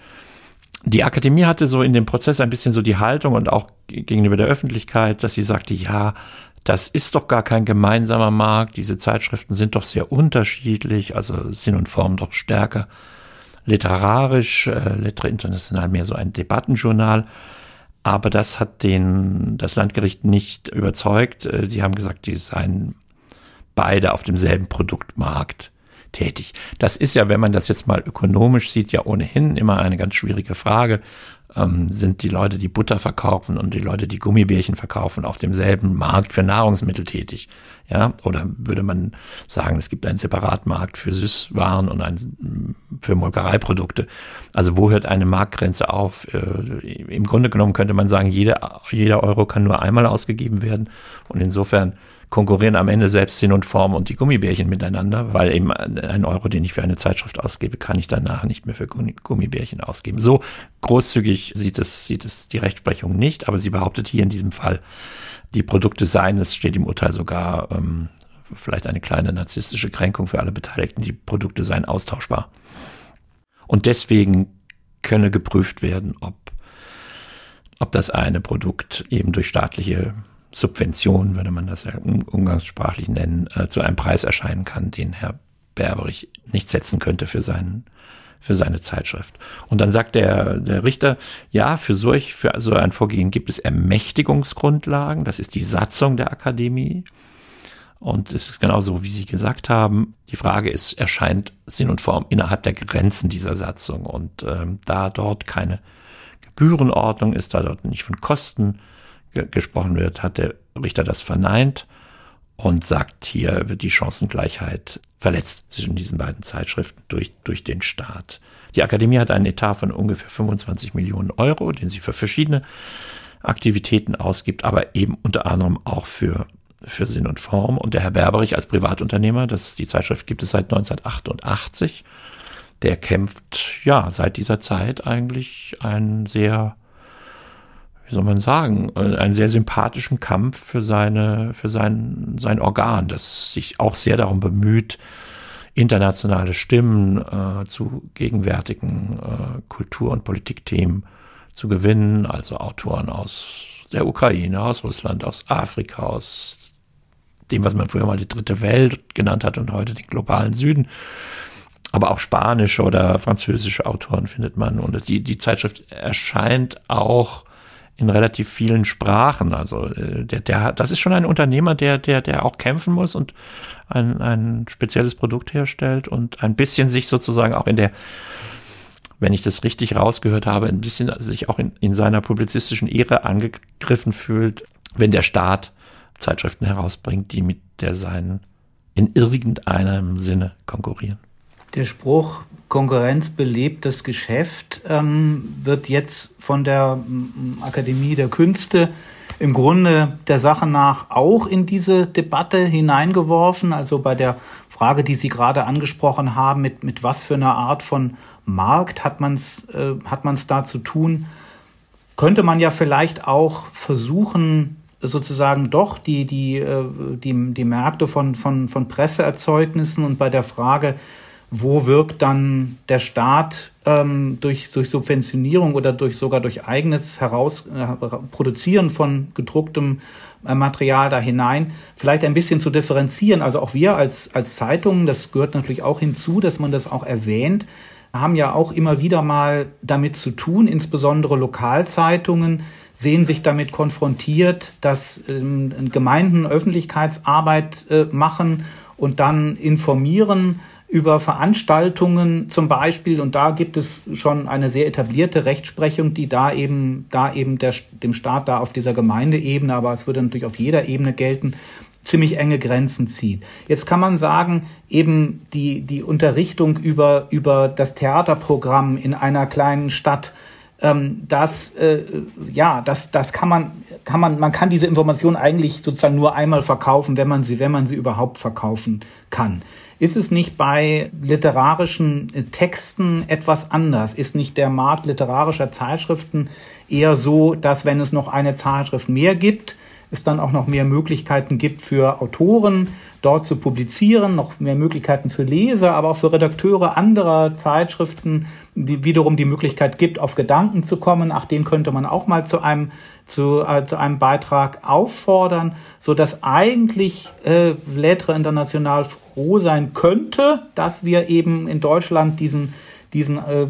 die Akademie hatte so in dem Prozess ein bisschen so die Haltung und auch gegenüber der Öffentlichkeit, dass sie sagte, ja, das ist doch gar kein gemeinsamer Markt, diese Zeitschriften sind doch sehr unterschiedlich, also Sinn und Form doch stärker literarisch, äh, Lettre International mehr so ein Debattenjournal. Aber das hat den, das Landgericht nicht überzeugt. Äh, sie haben gesagt, die seien beide auf demselben Produktmarkt tätig. Das ist ja, wenn man das jetzt mal ökonomisch sieht, ja ohnehin immer eine ganz schwierige Frage. Ähm, sind die Leute, die Butter verkaufen und die Leute, die Gummibärchen verkaufen, auf demselben Markt für Nahrungsmittel tätig? Ja, oder würde man sagen, es gibt einen Separatmarkt für Süßwaren und einen für Molkereiprodukte? Also wo hört eine Marktgrenze auf? Äh, Im Grunde genommen könnte man sagen, jeder, jeder Euro kann nur einmal ausgegeben werden und insofern konkurrieren am Ende selbst Sinn und Form und die Gummibärchen miteinander, weil eben ein Euro, den ich für eine Zeitschrift ausgebe, kann ich danach nicht mehr für Gummibärchen ausgeben. So großzügig sieht es, sieht es die Rechtsprechung nicht, aber sie behauptet hier in diesem Fall, die Produkte seien, es steht im Urteil sogar ähm, vielleicht eine kleine narzisstische Kränkung für alle Beteiligten, die Produkte seien austauschbar. Und deswegen könne geprüft werden, ob, ob das eine Produkt eben durch staatliche Subvention, würde man das ja umgangssprachlich nennen, äh, zu einem Preis erscheinen kann, den Herr Berberich nicht setzen könnte für seinen für seine Zeitschrift. Und dann sagt der, der Richter, ja, für solch, für so ein Vorgehen gibt es Ermächtigungsgrundlagen. Das ist die Satzung der Akademie. Und es ist genauso, wie Sie gesagt haben. Die Frage ist, erscheint Sinn und Form innerhalb der Grenzen dieser Satzung. Und ähm, da dort keine Gebührenordnung ist, da dort nicht von Kosten gesprochen wird, hat der Richter das verneint und sagt, hier wird die Chancengleichheit verletzt zwischen diesen beiden Zeitschriften durch, durch den Staat. Die Akademie hat einen Etat von ungefähr 25 Millionen Euro, den sie für verschiedene Aktivitäten ausgibt, aber eben unter anderem auch für, für Sinn und Form. Und der Herr Berberich als Privatunternehmer, das, die Zeitschrift gibt es seit 1988, der kämpft ja seit dieser Zeit eigentlich ein sehr wie soll man sagen, äh, einen sehr sympathischen Kampf für seine, für sein, sein Organ, das sich auch sehr darum bemüht, internationale Stimmen äh, zu gegenwärtigen äh, Kultur- und Politikthemen zu gewinnen, also Autoren aus der Ukraine, aus Russland, aus Afrika, aus dem, was man früher mal die dritte Welt genannt hat und heute den globalen Süden. Aber auch spanische oder französische Autoren findet man. Und die, die Zeitschrift erscheint auch in relativ vielen Sprachen. Also äh, der, der, das ist schon ein Unternehmer, der, der, der auch kämpfen muss und ein, ein spezielles Produkt herstellt und ein bisschen sich sozusagen auch in der, wenn ich das richtig rausgehört habe, ein bisschen sich auch in, in seiner publizistischen Ehre angegriffen fühlt, wenn der Staat Zeitschriften herausbringt, die mit der seinen in irgendeinem Sinne konkurrieren. Der Spruch Konkurrenz belebt das Geschäft ähm, wird jetzt von der Akademie der Künste im Grunde der Sache nach auch in diese Debatte hineingeworfen. Also bei der Frage, die Sie gerade angesprochen haben, mit, mit was für einer Art von Markt hat man es äh, da zu tun, könnte man ja vielleicht auch versuchen, sozusagen doch die, die, äh, die, die Märkte von, von, von Presseerzeugnissen und bei der Frage, wo wirkt dann der Staat ähm, durch, durch Subventionierung oder durch sogar durch eigenes Heraus äh, Produzieren von gedrucktem äh, Material da hinein, vielleicht ein bisschen zu differenzieren. Also auch wir als, als Zeitungen, das gehört natürlich auch hinzu, dass man das auch erwähnt, haben ja auch immer wieder mal damit zu tun, insbesondere Lokalzeitungen sehen sich damit konfrontiert, dass ähm, Gemeinden Öffentlichkeitsarbeit äh, machen und dann informieren über Veranstaltungen zum Beispiel, und da gibt es schon eine sehr etablierte Rechtsprechung, die da eben, da eben der, dem Staat da auf dieser Gemeindeebene, aber es würde natürlich auf jeder Ebene gelten, ziemlich enge Grenzen zieht. Jetzt kann man sagen, eben die, die Unterrichtung über, über das Theaterprogramm in einer kleinen Stadt, ähm, das, äh, ja, das, das kann man, kann man, man kann diese Information eigentlich sozusagen nur einmal verkaufen, wenn man sie, wenn man sie überhaupt verkaufen kann. Ist es nicht bei literarischen äh, Texten etwas anders? Ist nicht der Markt literarischer Zeitschriften eher so, dass wenn es noch eine Zeitschrift mehr gibt, es dann auch noch mehr Möglichkeiten gibt für Autoren, dort zu publizieren, noch mehr Möglichkeiten für Leser, aber auch für Redakteure anderer Zeitschriften, die wiederum die Möglichkeit gibt, auf Gedanken zu kommen. Ach, den könnte man auch mal zu einem zu, äh, zu einem Beitrag auffordern, so dass eigentlich äh, Lettre International froh sein könnte, dass wir eben in Deutschland diesen diesen äh,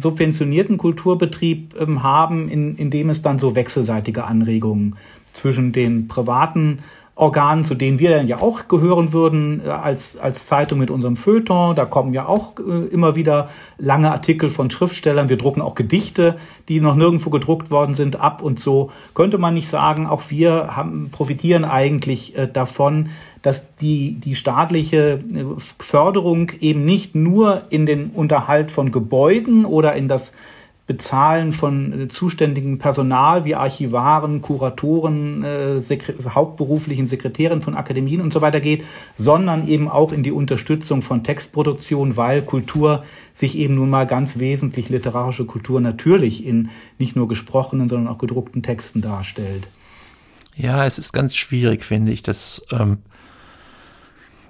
subventionierten Kulturbetrieb ähm, haben, in, in dem es dann so wechselseitige Anregungen zwischen den privaten Organen, zu denen wir dann ja auch gehören würden äh, als, als Zeitung mit unserem Feuilleton. Da kommen ja auch äh, immer wieder lange Artikel von Schriftstellern. Wir drucken auch Gedichte, die noch nirgendwo gedruckt worden sind, ab und so. Könnte man nicht sagen, auch wir haben, profitieren eigentlich äh, davon, dass die, die staatliche äh, Förderung eben nicht nur in den Unterhalt von Gebäuden oder in das Bezahlen von äh, zuständigem Personal wie Archivaren, Kuratoren, äh, hauptberuflichen Sekretären von Akademien und so weiter geht, sondern eben auch in die Unterstützung von Textproduktion, weil Kultur sich eben nun mal ganz wesentlich literarische Kultur natürlich in nicht nur gesprochenen, sondern auch gedruckten Texten darstellt. Ja, es ist ganz schwierig, finde ich, dass ähm,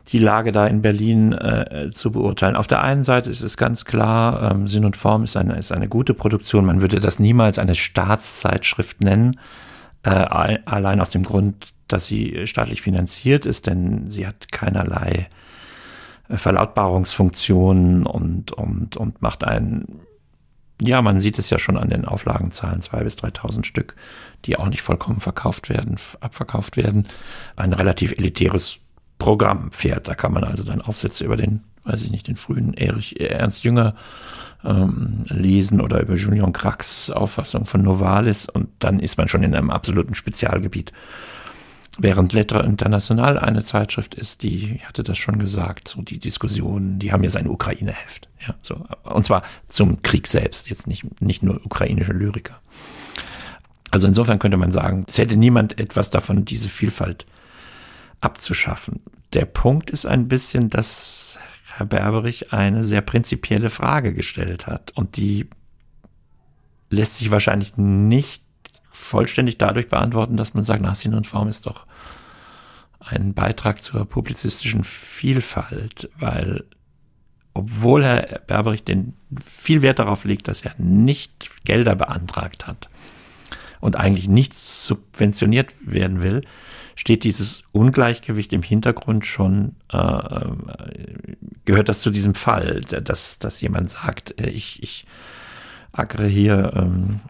die Lage da in Berlin äh, zu beurteilen. Auf der einen Seite ist es ganz klar, ähm, Sinn und Form ist eine, ist eine gute Produktion. Man würde das niemals eine Staatszeitschrift nennen, äh, allein aus dem Grund, dass sie staatlich finanziert ist, denn sie hat keinerlei äh, Verlautbarungsfunktionen und, und, und macht einen, ja, man sieht es ja schon an den Auflagenzahlen, zwei bis 3.000 Stück, die auch nicht vollkommen verkauft werden, abverkauft werden. Ein relativ elitäres Programm fährt. Da kann man also dann Aufsätze über den, weiß ich nicht, den frühen Erich Ernst Jünger ähm, lesen oder über Julian Kracks Auffassung von Novalis und dann ist man schon in einem absoluten Spezialgebiet. Während Lettre International eine Zeitschrift ist, die ich hatte das schon gesagt, so die Diskussionen, die haben ja sein Ukraine-Heft, ja, so und zwar zum Krieg selbst, jetzt nicht nicht nur ukrainische Lyriker. Also insofern könnte man sagen, es hätte niemand etwas davon, diese Vielfalt abzuschaffen. Der Punkt ist ein bisschen, dass Herr Berberich eine sehr prinzipielle Frage gestellt hat und die lässt sich wahrscheinlich nicht vollständig dadurch beantworten, dass man sagt, nach Sinn und Form ist doch ein Beitrag zur publizistischen Vielfalt, weil obwohl Herr Berberich den viel Wert darauf legt, dass er nicht Gelder beantragt hat und eigentlich nichts subventioniert werden will, steht dieses Ungleichgewicht im Hintergrund schon, äh, gehört das zu diesem Fall, dass, dass jemand sagt, äh, ich, ich ackere hier ähm,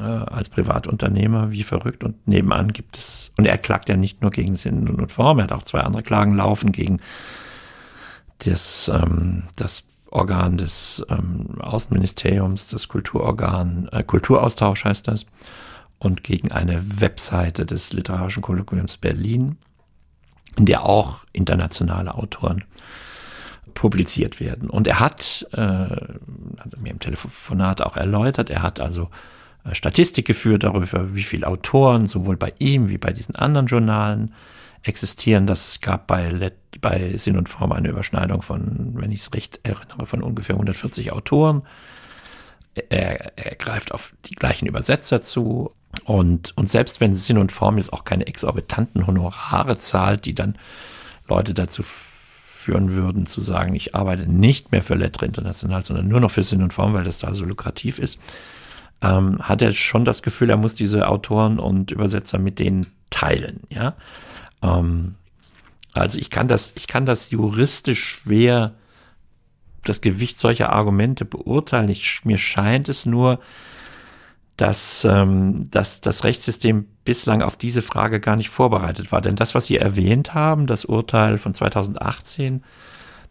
äh, als Privatunternehmer wie verrückt und nebenan gibt es, und er klagt ja nicht nur gegen Sinn und Form, er hat auch zwei andere Klagen laufen gegen das, ähm, das Organ des ähm, Außenministeriums, das Kulturorgan, äh, Kulturaustausch heißt das und gegen eine Webseite des Literarischen Kolloquiums Berlin, in der auch internationale Autoren publiziert werden. Und er hat, äh, also mir im Telefonat auch erläutert, er hat also äh, Statistik geführt darüber, wie viele Autoren sowohl bei ihm wie bei diesen anderen Journalen existieren. Das gab bei, Let bei Sinn und Form eine Überschneidung von, wenn ich es recht erinnere, von ungefähr 140 Autoren. Er, er greift auf die gleichen Übersetzer zu und, und selbst wenn Sinn und Form jetzt auch keine exorbitanten Honorare zahlt, die dann Leute dazu führen würden, zu sagen, ich arbeite nicht mehr für Lettre International, sondern nur noch für Sinn und Form, weil das da so lukrativ ist, ähm, hat er schon das Gefühl, er muss diese Autoren und Übersetzer mit denen teilen, ja. Ähm, also ich kann das, ich kann das juristisch schwer das Gewicht solcher Argumente beurteilen. Ich, mir scheint es nur, dass, ähm, dass das Rechtssystem bislang auf diese Frage gar nicht vorbereitet war. Denn das, was Sie erwähnt haben, das Urteil von 2018,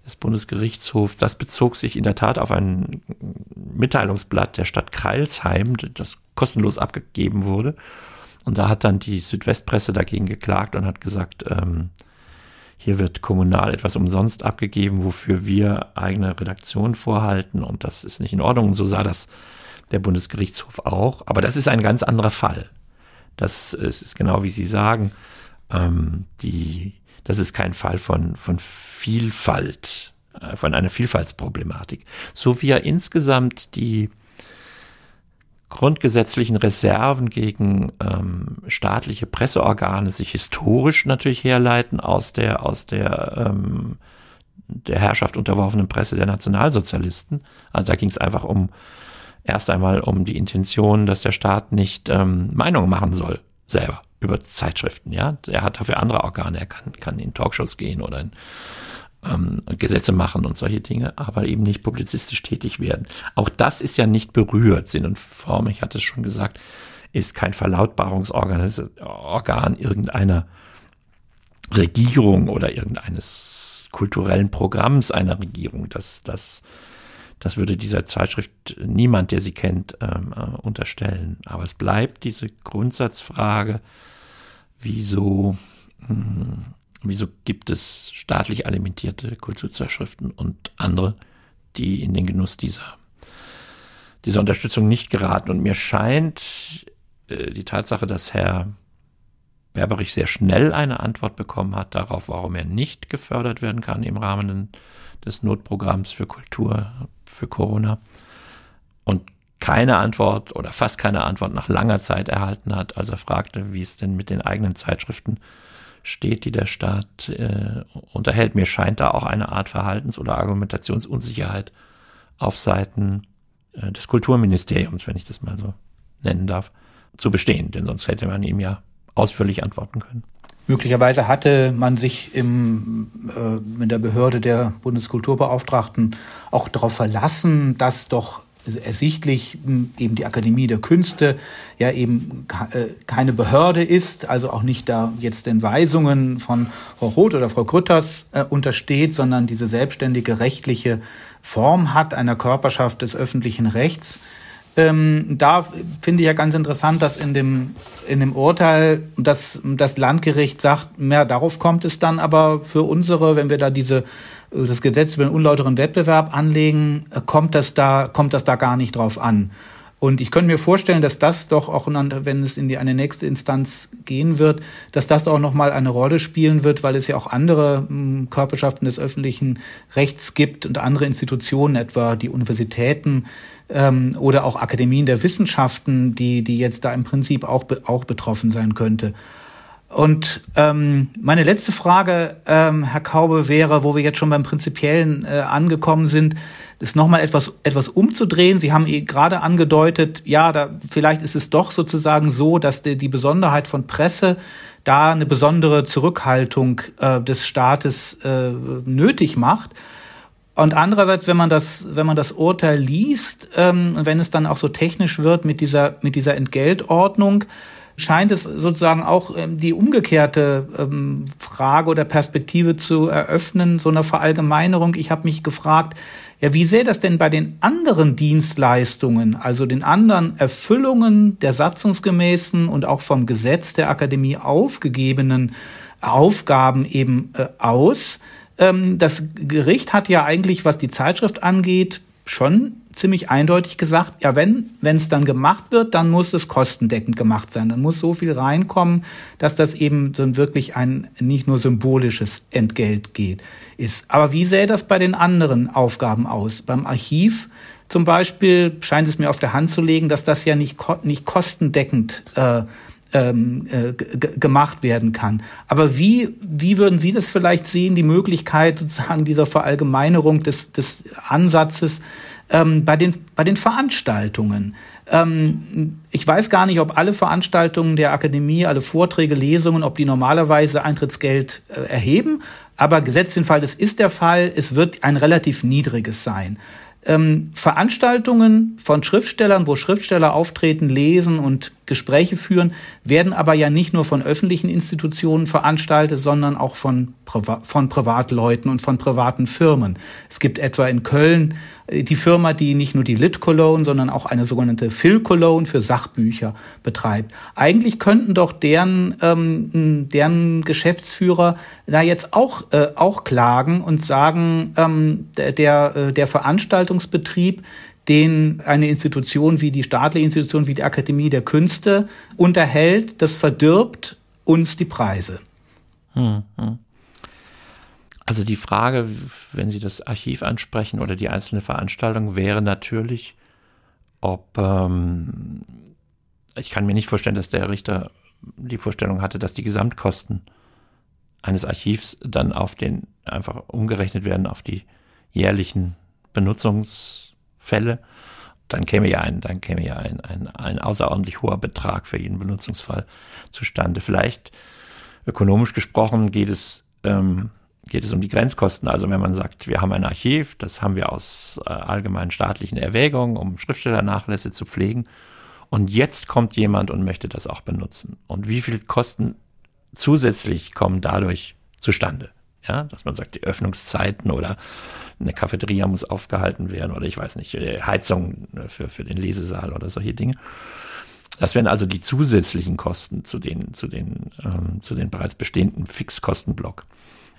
des Bundesgerichtshofs, das bezog sich in der Tat auf ein Mitteilungsblatt der Stadt Kreilsheim, das kostenlos abgegeben wurde. Und da hat dann die Südwestpresse dagegen geklagt und hat gesagt, ähm, hier wird kommunal etwas umsonst abgegeben, wofür wir eigene Redaktion vorhalten und das ist nicht in Ordnung. Und so sah das der Bundesgerichtshof auch. Aber das ist ein ganz anderer Fall. Das ist genau wie Sie sagen. Ähm, die, das ist kein Fall von, von Vielfalt, äh, von einer Vielfaltsproblematik. So wie ja insgesamt die grundgesetzlichen Reserven gegen ähm, staatliche Presseorgane sich historisch natürlich herleiten aus der aus der ähm, der Herrschaft unterworfenen Presse der Nationalsozialisten. Also da ging es einfach um erst einmal um die Intention, dass der Staat nicht ähm, Meinung machen soll selber über Zeitschriften. Ja, er hat dafür andere Organe. Er kann kann in Talkshows gehen oder in ähm, Gesetze machen und solche Dinge, aber eben nicht publizistisch tätig werden. Auch das ist ja nicht berührt. Sinn und Form, ich hatte es schon gesagt, ist kein Verlautbarungsorgan Organ irgendeiner Regierung oder irgendeines kulturellen Programms einer Regierung. Das, das, das würde dieser Zeitschrift niemand, der sie kennt, ähm, äh, unterstellen. Aber es bleibt diese Grundsatzfrage, wieso hm, Wieso gibt es staatlich alimentierte Kulturzeitschriften und andere, die in den Genuss dieser, dieser Unterstützung nicht geraten? Und mir scheint äh, die Tatsache, dass Herr Berberich sehr schnell eine Antwort bekommen hat darauf, warum er nicht gefördert werden kann im Rahmen des Notprogramms für Kultur für Corona und keine Antwort oder fast keine Antwort nach langer Zeit erhalten hat, als er fragte, wie es denn mit den eigenen Zeitschriften steht, die der Staat äh, unterhält. Mir scheint da auch eine Art Verhaltens- oder Argumentationsunsicherheit auf Seiten äh, des Kulturministeriums, wenn ich das mal so nennen darf, zu bestehen. Denn sonst hätte man ihm ja ausführlich antworten können. Möglicherweise hatte man sich im, äh, in der Behörde der Bundeskulturbeauftragten auch darauf verlassen, dass doch ersichtlich hm, eben die Akademie der Künste ja eben äh, keine Behörde ist, also auch nicht da jetzt den Weisungen von Frau Roth oder Frau Grütters äh, untersteht, sondern diese selbstständige rechtliche Form hat einer Körperschaft des öffentlichen Rechts. Ähm, da finde ich ja ganz interessant, dass in dem, in dem Urteil das, das Landgericht sagt, mehr darauf kommt es dann aber für unsere, wenn wir da diese das Gesetz über den unlauteren Wettbewerb anlegen, äh, kommt das da, kommt das da gar nicht drauf an. Und ich könnte mir vorstellen, dass das doch auch, wenn es in die eine nächste Instanz gehen wird, dass das auch noch mal eine Rolle spielen wird, weil es ja auch andere hm, Körperschaften des öffentlichen Rechts gibt und andere Institutionen, etwa die Universitäten ähm, oder auch Akademien der Wissenschaften, die die jetzt da im Prinzip auch auch betroffen sein könnte. Und ähm, meine letzte Frage, ähm, Herr Kaube, wäre, wo wir jetzt schon beim Prinzipiellen äh, angekommen sind, ist nochmal etwas, etwas umzudrehen. Sie haben gerade angedeutet, ja, da, vielleicht ist es doch sozusagen so, dass die, die Besonderheit von Presse da eine besondere Zurückhaltung äh, des Staates äh, nötig macht. Und andererseits, wenn man das, wenn man das Urteil liest, ähm, wenn es dann auch so technisch wird mit dieser, mit dieser Entgeltordnung, scheint es sozusagen auch ähm, die umgekehrte ähm, Frage oder Perspektive zu eröffnen, so eine Verallgemeinerung. Ich habe mich gefragt, ja, wie sähe das denn bei den anderen Dienstleistungen, also den anderen Erfüllungen der satzungsgemäßen und auch vom Gesetz der Akademie aufgegebenen Aufgaben eben äh, aus? Ähm, das Gericht hat ja eigentlich, was die Zeitschrift angeht, schon ziemlich eindeutig gesagt, ja, wenn wenn es dann gemacht wird, dann muss es kostendeckend gemacht sein. Dann muss so viel reinkommen, dass das eben dann wirklich ein nicht nur symbolisches Entgelt geht ist. Aber wie sähe das bei den anderen Aufgaben aus? Beim Archiv zum Beispiel scheint es mir auf der Hand zu legen, dass das ja nicht nicht kostendeckend äh, ähm, äh, gemacht werden kann. Aber wie, wie würden Sie das vielleicht sehen, die Möglichkeit sozusagen dieser Verallgemeinerung des, des Ansatzes ähm, bei, den, bei den Veranstaltungen? Ähm, ich weiß gar nicht, ob alle Veranstaltungen der Akademie, alle Vorträge, Lesungen, ob die normalerweise Eintrittsgeld äh, erheben. Aber gesetzt den Fall, das ist der Fall, es wird ein relativ niedriges sein ähm, Veranstaltungen von Schriftstellern, wo Schriftsteller auftreten, lesen und Gespräche führen, werden aber ja nicht nur von öffentlichen Institutionen veranstaltet, sondern auch von, Priva von Privatleuten und von privaten Firmen. Es gibt etwa in Köln äh, die Firma, die nicht nur die Lit Cologne, sondern auch eine sogenannte Phil Cologne für Sachbücher betreibt. Eigentlich könnten doch deren, ähm, deren Geschäftsführer da jetzt auch, äh, auch klagen und sagen, ähm, der, äh, der Veranstaltungsbetrieb den eine Institution wie die staatliche Institution wie die Akademie der Künste unterhält, das verdirbt uns die Preise. Hm, hm. Also die Frage, wenn Sie das Archiv ansprechen oder die einzelne Veranstaltung, wäre natürlich, ob ähm, ich kann mir nicht vorstellen, dass der Richter die Vorstellung hatte, dass die Gesamtkosten eines Archivs dann auf den einfach umgerechnet werden auf die jährlichen Benutzungs Fälle, dann käme ja ein, dann käme ja ein, ein, ein außerordentlich hoher Betrag für jeden Benutzungsfall zustande. Vielleicht ökonomisch gesprochen geht es, ähm, geht es um die Grenzkosten. Also wenn man sagt, wir haben ein Archiv, das haben wir aus äh, allgemeinen staatlichen Erwägungen, um Schriftstellernachlässe zu pflegen. Und jetzt kommt jemand und möchte das auch benutzen. Und wie viel Kosten zusätzlich kommen dadurch zustande? Ja, dass man sagt, die Öffnungszeiten oder eine Cafeteria muss aufgehalten werden oder ich weiß nicht, Heizung äh, für, für den Lesesaal oder solche Dinge. Das wären also die zusätzlichen Kosten zu den, zu den, ähm, zu den bereits bestehenden Fixkostenblock.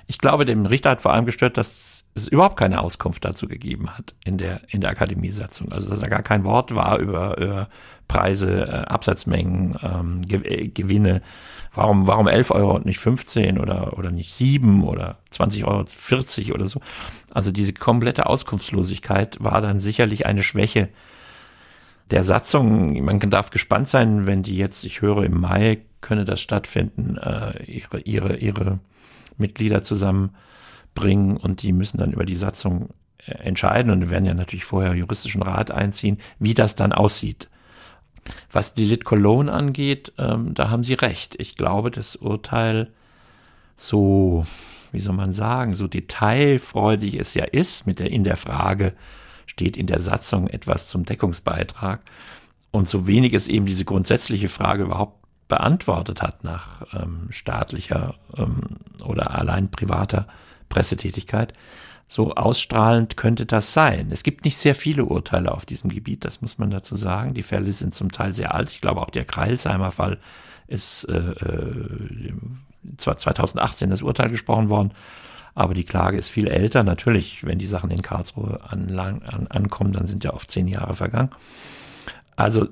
Ich glaube, dem Richter hat vor allem gestört, dass es überhaupt keine Auskunft dazu gegeben hat in der, in der Akademiesatzung. Also, dass da gar kein Wort war über, über Preise, äh, Absatzmengen, ähm, Gewinne, Warum, warum 11 Euro und nicht 15 oder, oder nicht 7 oder 20 Euro 40 oder so? Also diese komplette Auskunftslosigkeit war dann sicherlich eine Schwäche der Satzung. Man darf gespannt sein, wenn die jetzt, ich höre im Mai, könne das stattfinden, äh, ihre, ihre, ihre Mitglieder zusammenbringen und die müssen dann über die Satzung äh, entscheiden und werden ja natürlich vorher juristischen Rat einziehen, wie das dann aussieht. Was die Lit Cologne angeht, ähm, da haben Sie recht. Ich glaube, das Urteil so, wie soll man sagen, so detailfreudig es ja ist, mit der in der Frage steht in der Satzung etwas zum Deckungsbeitrag und so wenig es eben diese grundsätzliche Frage überhaupt beantwortet hat nach ähm, staatlicher ähm, oder allein privater Pressetätigkeit, so ausstrahlend könnte das sein. Es gibt nicht sehr viele Urteile auf diesem Gebiet, das muss man dazu sagen. Die Fälle sind zum Teil sehr alt. Ich glaube, auch der Kreilsheimer Fall ist äh, äh zwar 2018 das Urteil gesprochen worden, aber die Klage ist viel älter. Natürlich, wenn die Sachen in Karlsruhe an, an, ankommen, dann sind ja oft zehn Jahre vergangen. Also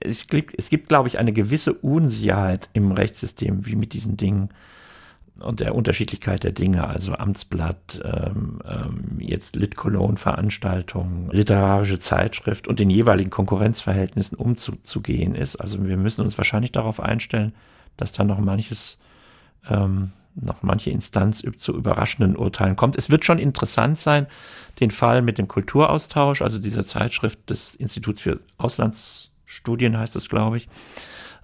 es gibt, es gibt, glaube ich, eine gewisse Unsicherheit im Rechtssystem, wie mit diesen Dingen und der Unterschiedlichkeit der Dinge, also Amtsblatt, ähm, ähm, jetzt Lit-Cologne-Veranstaltungen, literarische Zeitschrift und den jeweiligen Konkurrenzverhältnissen umzugehen ist. Also wir müssen uns wahrscheinlich darauf einstellen, dass da noch manches, ähm, noch manche Instanz zu überraschenden Urteilen kommt. Es wird schon interessant sein, den Fall mit dem Kulturaustausch, also dieser Zeitschrift des Instituts für Auslandsstudien heißt es, glaube ich.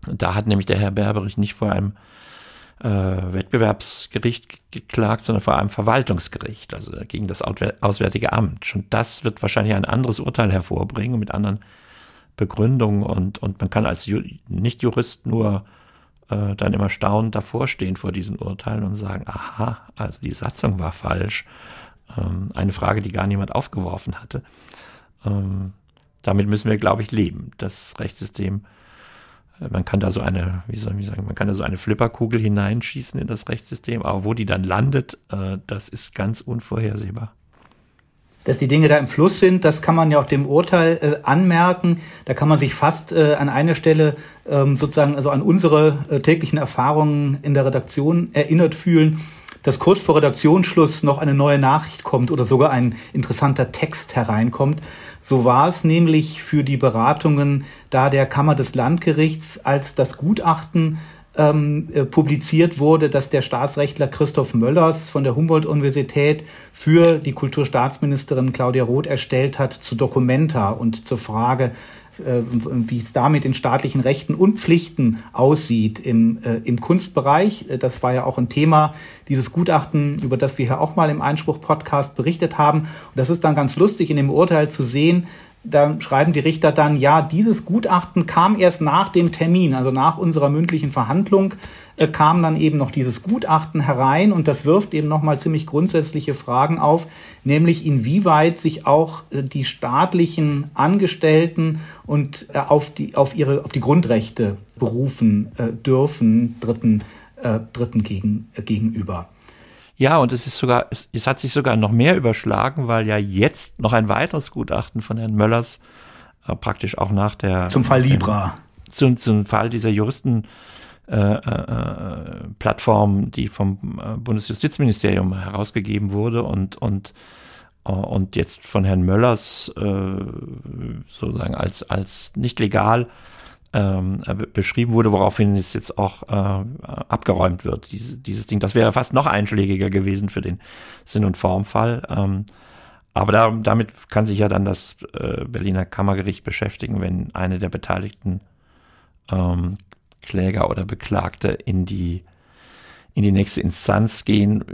Da hat nämlich der Herr Berberich nicht vor einem äh, Wettbewerbsgericht geklagt, sondern vor allem Verwaltungsgericht, also gegen das Auswärtige Amt. Und das wird wahrscheinlich ein anderes Urteil hervorbringen mit anderen Begründungen und, und man kann als Ju Nicht-Jurist nur äh, dann immer staunend davor stehen vor diesen Urteilen und sagen, aha, also die Satzung war falsch. Ähm, eine Frage, die gar niemand aufgeworfen hatte. Ähm, damit müssen wir, glaube ich, leben. Das Rechtssystem man kann da so eine, wie soll ich sagen, man kann da so eine Flipperkugel hineinschießen in das Rechtssystem, aber wo die dann landet, äh, das ist ganz unvorhersehbar. Dass die Dinge da im Fluss sind, das kann man ja auch dem Urteil äh, anmerken. Da kann man sich fast äh, an eine Stelle ähm, sozusagen also an unsere äh, täglichen Erfahrungen in der Redaktion erinnert fühlen dass kurz vor Redaktionsschluss noch eine neue Nachricht kommt oder sogar ein interessanter Text hereinkommt. So war es nämlich für die Beratungen da der Kammer des Landgerichts, als das Gutachten ähm, äh, publiziert wurde, dass der Staatsrechtler Christoph Möllers von der Humboldt-Universität für die Kulturstaatsministerin Claudia Roth erstellt hat zu Documenta und zur Frage, wie es da mit den staatlichen Rechten und Pflichten aussieht im, äh, im Kunstbereich. Äh, das war ja auch ein Thema, dieses Gutachten, über das wir hier auch mal im Einspruch-Podcast berichtet haben. Und das ist dann ganz lustig in dem Urteil zu sehen, da schreiben die Richter dann, ja, dieses Gutachten kam erst nach dem Termin, also nach unserer mündlichen Verhandlung äh, kam dann eben noch dieses Gutachten herein und das wirft eben nochmal ziemlich grundsätzliche Fragen auf, nämlich inwieweit sich auch äh, die staatlichen Angestellten und äh, auf die, auf ihre, auf die Grundrechte berufen dürfen, Dritten, Dritten gegen, gegenüber. Ja, und es ist sogar, es, es, hat sich sogar noch mehr überschlagen, weil ja jetzt noch ein weiteres Gutachten von Herrn Möllers praktisch auch nach der zum Fall Libra zum, zum Fall dieser Juristen äh, äh, Plattform, die vom äh, Bundesjustizministerium herausgegeben wurde und und äh, und jetzt von Herrn Möllers äh, sozusagen als als nicht legal ähm, äh, beschrieben wurde, woraufhin es jetzt auch äh, abgeräumt wird, dieses, dieses Ding. Das wäre fast noch einschlägiger gewesen für den Sinn- und Formfall. Ähm, aber da, damit kann sich ja dann das äh, Berliner Kammergericht beschäftigen, wenn eine der beteiligten ähm, Kläger oder Beklagte in die in die nächste Instanz gehen.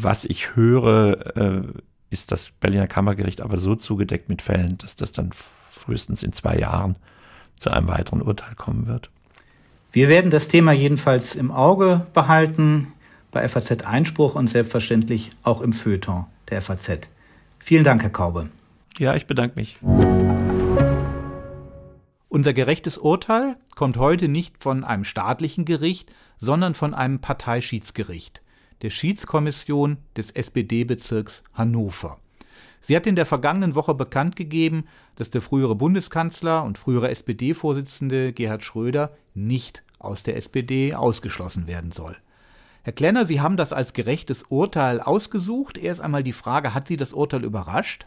Was ich höre, äh, ist das Berliner Kammergericht aber so zugedeckt mit Fällen, dass das dann frühestens in zwei Jahren zu einem weiteren Urteil kommen wird. Wir werden das Thema jedenfalls im Auge behalten bei FAZ Einspruch und selbstverständlich auch im Feuilleton der FAZ. Vielen Dank, Herr Kaube. Ja, ich bedanke mich. Unser gerechtes Urteil kommt heute nicht von einem staatlichen Gericht, sondern von einem Parteischiedsgericht, der Schiedskommission des SPD-Bezirks Hannover. Sie hat in der vergangenen Woche bekannt gegeben, dass der frühere Bundeskanzler und frühere SPD-Vorsitzende Gerhard Schröder nicht aus der SPD ausgeschlossen werden soll. Herr Klenner, Sie haben das als gerechtes Urteil ausgesucht. Erst einmal die Frage, hat Sie das Urteil überrascht?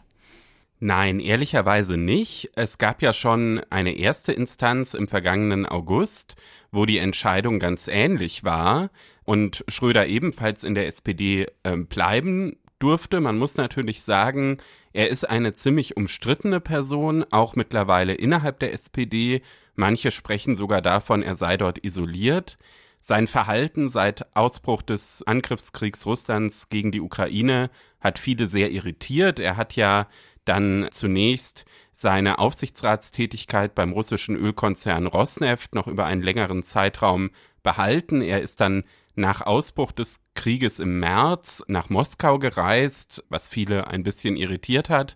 Nein, ehrlicherweise nicht. Es gab ja schon eine erste Instanz im vergangenen August, wo die Entscheidung ganz ähnlich war und Schröder ebenfalls in der SPD äh, bleiben durfte. Man muss natürlich sagen, er ist eine ziemlich umstrittene Person, auch mittlerweile innerhalb der SPD. Manche sprechen sogar davon, er sei dort isoliert. Sein Verhalten seit Ausbruch des Angriffskriegs Russlands gegen die Ukraine hat viele sehr irritiert. Er hat ja dann zunächst seine Aufsichtsratstätigkeit beim russischen Ölkonzern Rosneft noch über einen längeren Zeitraum behalten. Er ist dann nach Ausbruch des Krieges im März nach Moskau gereist, was viele ein bisschen irritiert hat.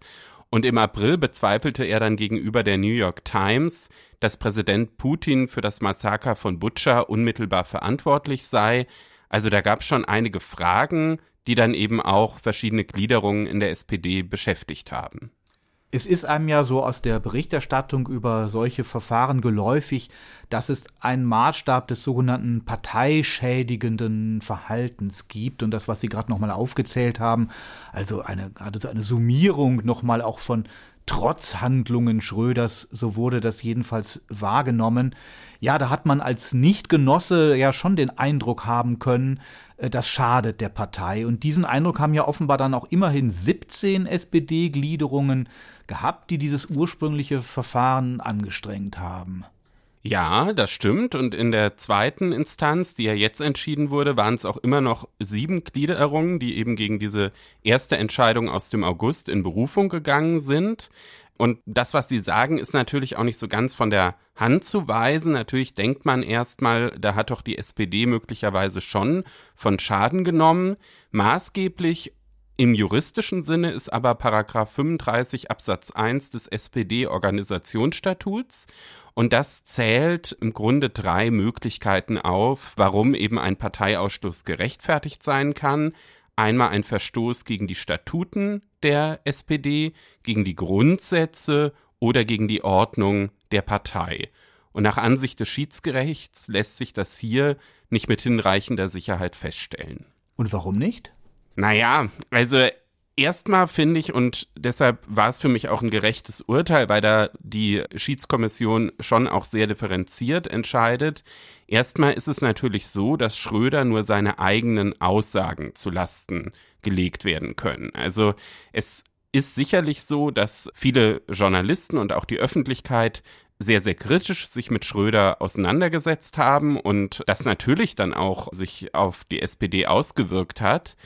Und im April bezweifelte er dann gegenüber der New York Times, dass Präsident Putin für das Massaker von Butscha unmittelbar verantwortlich sei. Also da gab es schon einige Fragen, die dann eben auch verschiedene Gliederungen in der SPD beschäftigt haben. Es ist einem ja so aus der Berichterstattung über solche Verfahren geläufig, dass es einen Maßstab des sogenannten parteischädigenden Verhaltens gibt und das, was Sie gerade nochmal aufgezählt haben, also eine, also eine Summierung nochmal auch von Trotzhandlungen Schröders, so wurde das jedenfalls wahrgenommen. Ja, da hat man als Nichtgenosse ja schon den Eindruck haben können, das schadet der Partei. Und diesen Eindruck haben ja offenbar dann auch immerhin 17 SPD-Gliederungen gehabt, die dieses ursprüngliche Verfahren angestrengt haben. Ja, das stimmt. Und in der zweiten Instanz, die ja jetzt entschieden wurde, waren es auch immer noch sieben Gliederungen, die eben gegen diese erste Entscheidung aus dem August in Berufung gegangen sind. Und das, was Sie sagen, ist natürlich auch nicht so ganz von der Hand zu weisen. Natürlich denkt man erstmal, da hat doch die SPD möglicherweise schon von Schaden genommen. Maßgeblich im juristischen Sinne ist aber Paragraph 35 Absatz 1 des SPD-Organisationsstatuts und das zählt im Grunde drei Möglichkeiten auf, warum eben ein Parteiausschluss gerechtfertigt sein kann. Einmal ein Verstoß gegen die Statuten der SPD, gegen die Grundsätze oder gegen die Ordnung der Partei. Und nach Ansicht des Schiedsgerichts lässt sich das hier nicht mit hinreichender Sicherheit feststellen. Und warum nicht? Naja, also erstmal finde ich, und deshalb war es für mich auch ein gerechtes Urteil, weil da die Schiedskommission schon auch sehr differenziert entscheidet. Erstmal ist es natürlich so, dass Schröder nur seine eigenen Aussagen zu Lasten gelegt werden können. Also es ist sicherlich so, dass viele Journalisten und auch die Öffentlichkeit sehr, sehr kritisch sich mit Schröder auseinandergesetzt haben und das natürlich dann auch sich auf die SPD ausgewirkt hat.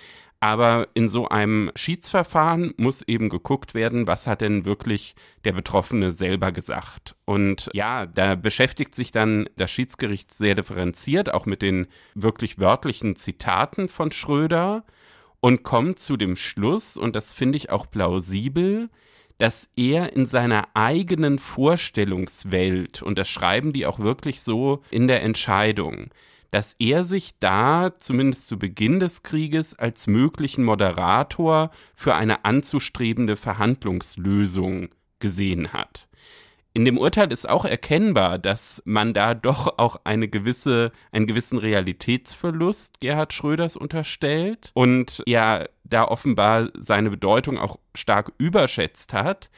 Aber in so einem Schiedsverfahren muss eben geguckt werden, was hat denn wirklich der Betroffene selber gesagt. Und ja, da beschäftigt sich dann das Schiedsgericht sehr differenziert, auch mit den wirklich wörtlichen Zitaten von Schröder und kommt zu dem Schluss, und das finde ich auch plausibel, dass er in seiner eigenen Vorstellungswelt, und das schreiben die auch wirklich so in der Entscheidung, dass er sich da zumindest zu Beginn des Krieges als möglichen Moderator für eine anzustrebende Verhandlungslösung gesehen hat. In dem Urteil ist auch erkennbar, dass man da doch auch eine gewisse, einen gewissen Realitätsverlust Gerhard Schröders unterstellt und ja da offenbar seine Bedeutung auch stark überschätzt hat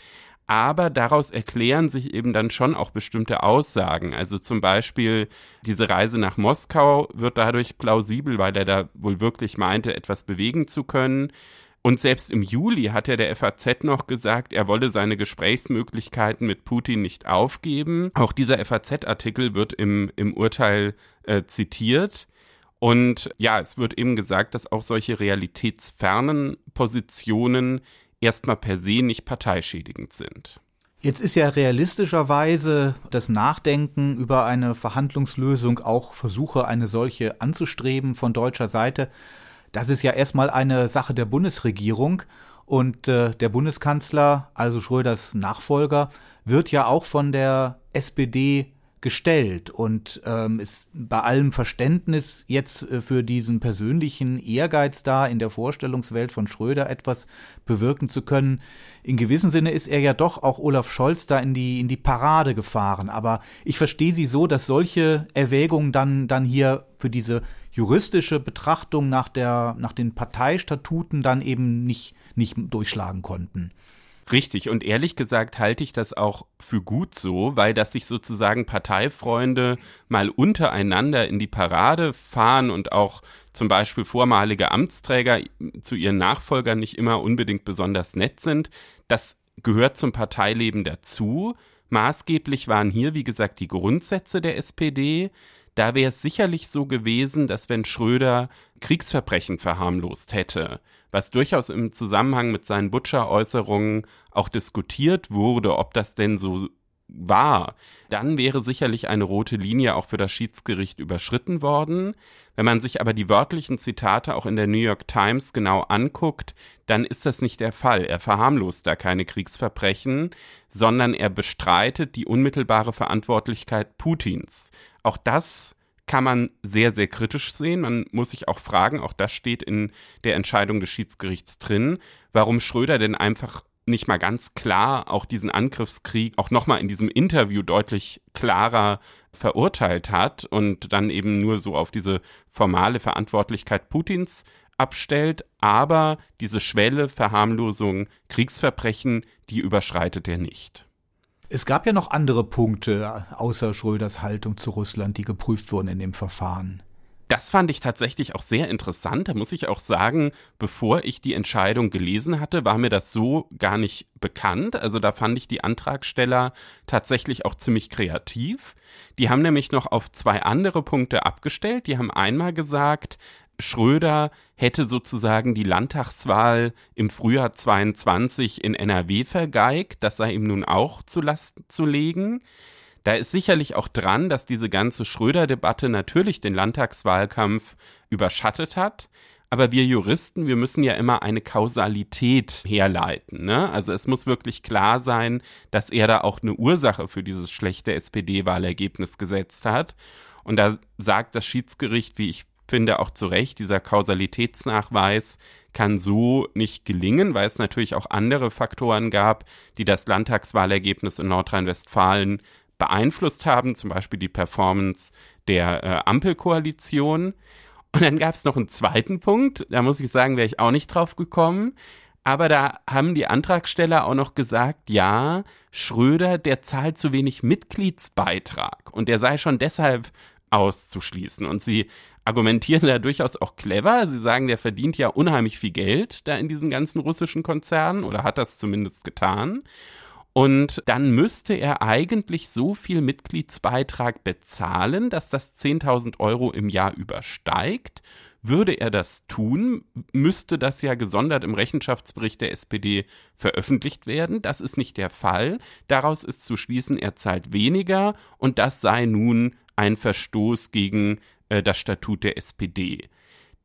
aber daraus erklären sich eben dann schon auch bestimmte Aussagen. Also zum Beispiel diese Reise nach Moskau wird dadurch plausibel, weil er da wohl wirklich meinte, etwas bewegen zu können. Und selbst im Juli hat er der FAZ noch gesagt, er wolle seine Gesprächsmöglichkeiten mit Putin nicht aufgeben. Auch dieser FAZ-Artikel wird im, im Urteil äh, zitiert. Und ja, es wird eben gesagt, dass auch solche realitätsfernen Positionen erstmal per se nicht parteischädigend sind. Jetzt ist ja realistischerweise das Nachdenken über eine Verhandlungslösung auch Versuche, eine solche anzustreben von deutscher Seite. Das ist ja erstmal eine Sache der Bundesregierung und äh, der Bundeskanzler, also Schröders Nachfolger, wird ja auch von der SPD gestellt und ähm, ist bei allem Verständnis jetzt äh, für diesen persönlichen Ehrgeiz da, in der Vorstellungswelt von Schröder etwas bewirken zu können. In gewissem Sinne ist er ja doch auch Olaf Scholz da in die, in die Parade gefahren. Aber ich verstehe Sie so, dass solche Erwägungen dann, dann hier für diese juristische Betrachtung nach der, nach den Parteistatuten dann eben nicht, nicht durchschlagen konnten. Richtig, und ehrlich gesagt halte ich das auch für gut so, weil dass sich sozusagen Parteifreunde mal untereinander in die Parade fahren und auch zum Beispiel vormalige Amtsträger zu ihren Nachfolgern nicht immer unbedingt besonders nett sind, das gehört zum Parteileben dazu. Maßgeblich waren hier, wie gesagt, die Grundsätze der SPD. Da wäre es sicherlich so gewesen, dass wenn Schröder Kriegsverbrechen verharmlost hätte, was durchaus im Zusammenhang mit seinen Butcher-Äußerungen auch diskutiert wurde, ob das denn so war, dann wäre sicherlich eine rote Linie auch für das Schiedsgericht überschritten worden. Wenn man sich aber die wörtlichen Zitate auch in der New York Times genau anguckt, dann ist das nicht der Fall. Er verharmlost da keine Kriegsverbrechen, sondern er bestreitet die unmittelbare Verantwortlichkeit Putins. Auch das kann man sehr, sehr kritisch sehen. Man muss sich auch fragen, auch das steht in der Entscheidung des Schiedsgerichts drin, warum Schröder denn einfach nicht mal ganz klar auch diesen Angriffskrieg auch nochmal in diesem Interview deutlich klarer verurteilt hat und dann eben nur so auf diese formale Verantwortlichkeit Putins abstellt, aber diese Schwelle Verharmlosung Kriegsverbrechen, die überschreitet er nicht. Es gab ja noch andere Punkte außer Schröders Haltung zu Russland, die geprüft wurden in dem Verfahren. Das fand ich tatsächlich auch sehr interessant. Da muss ich auch sagen, bevor ich die Entscheidung gelesen hatte, war mir das so gar nicht bekannt. Also da fand ich die Antragsteller tatsächlich auch ziemlich kreativ. Die haben nämlich noch auf zwei andere Punkte abgestellt. Die haben einmal gesagt, Schröder hätte sozusagen die Landtagswahl im Frühjahr 22 in NRW vergeigt. Das sei ihm nun auch zu Lasten zu legen. Da ist sicherlich auch dran, dass diese ganze Schröder-Debatte natürlich den Landtagswahlkampf überschattet hat. Aber wir Juristen, wir müssen ja immer eine Kausalität herleiten. Ne? Also es muss wirklich klar sein, dass er da auch eine Ursache für dieses schlechte SPD-Wahlergebnis gesetzt hat. Und da sagt das Schiedsgericht, wie ich finde auch zu Recht, dieser Kausalitätsnachweis kann so nicht gelingen, weil es natürlich auch andere Faktoren gab, die das Landtagswahlergebnis in Nordrhein-Westfalen beeinflusst haben, zum Beispiel die Performance der äh, Ampelkoalition. Und dann gab es noch einen zweiten Punkt, da muss ich sagen, wäre ich auch nicht drauf gekommen. Aber da haben die Antragsteller auch noch gesagt, ja, Schröder, der zahlt zu wenig Mitgliedsbeitrag und der sei schon deshalb auszuschließen. Und sie argumentieren da durchaus auch clever. Sie sagen, der verdient ja unheimlich viel Geld da in diesen ganzen russischen Konzernen oder hat das zumindest getan. Und dann müsste er eigentlich so viel Mitgliedsbeitrag bezahlen, dass das 10.000 Euro im Jahr übersteigt, Würde er das tun, müsste das ja gesondert im Rechenschaftsbericht der SPD veröffentlicht werden. Das ist nicht der Fall. Daraus ist zu schließen, er zahlt weniger und das sei nun ein Verstoß gegen äh, das Statut der SPD.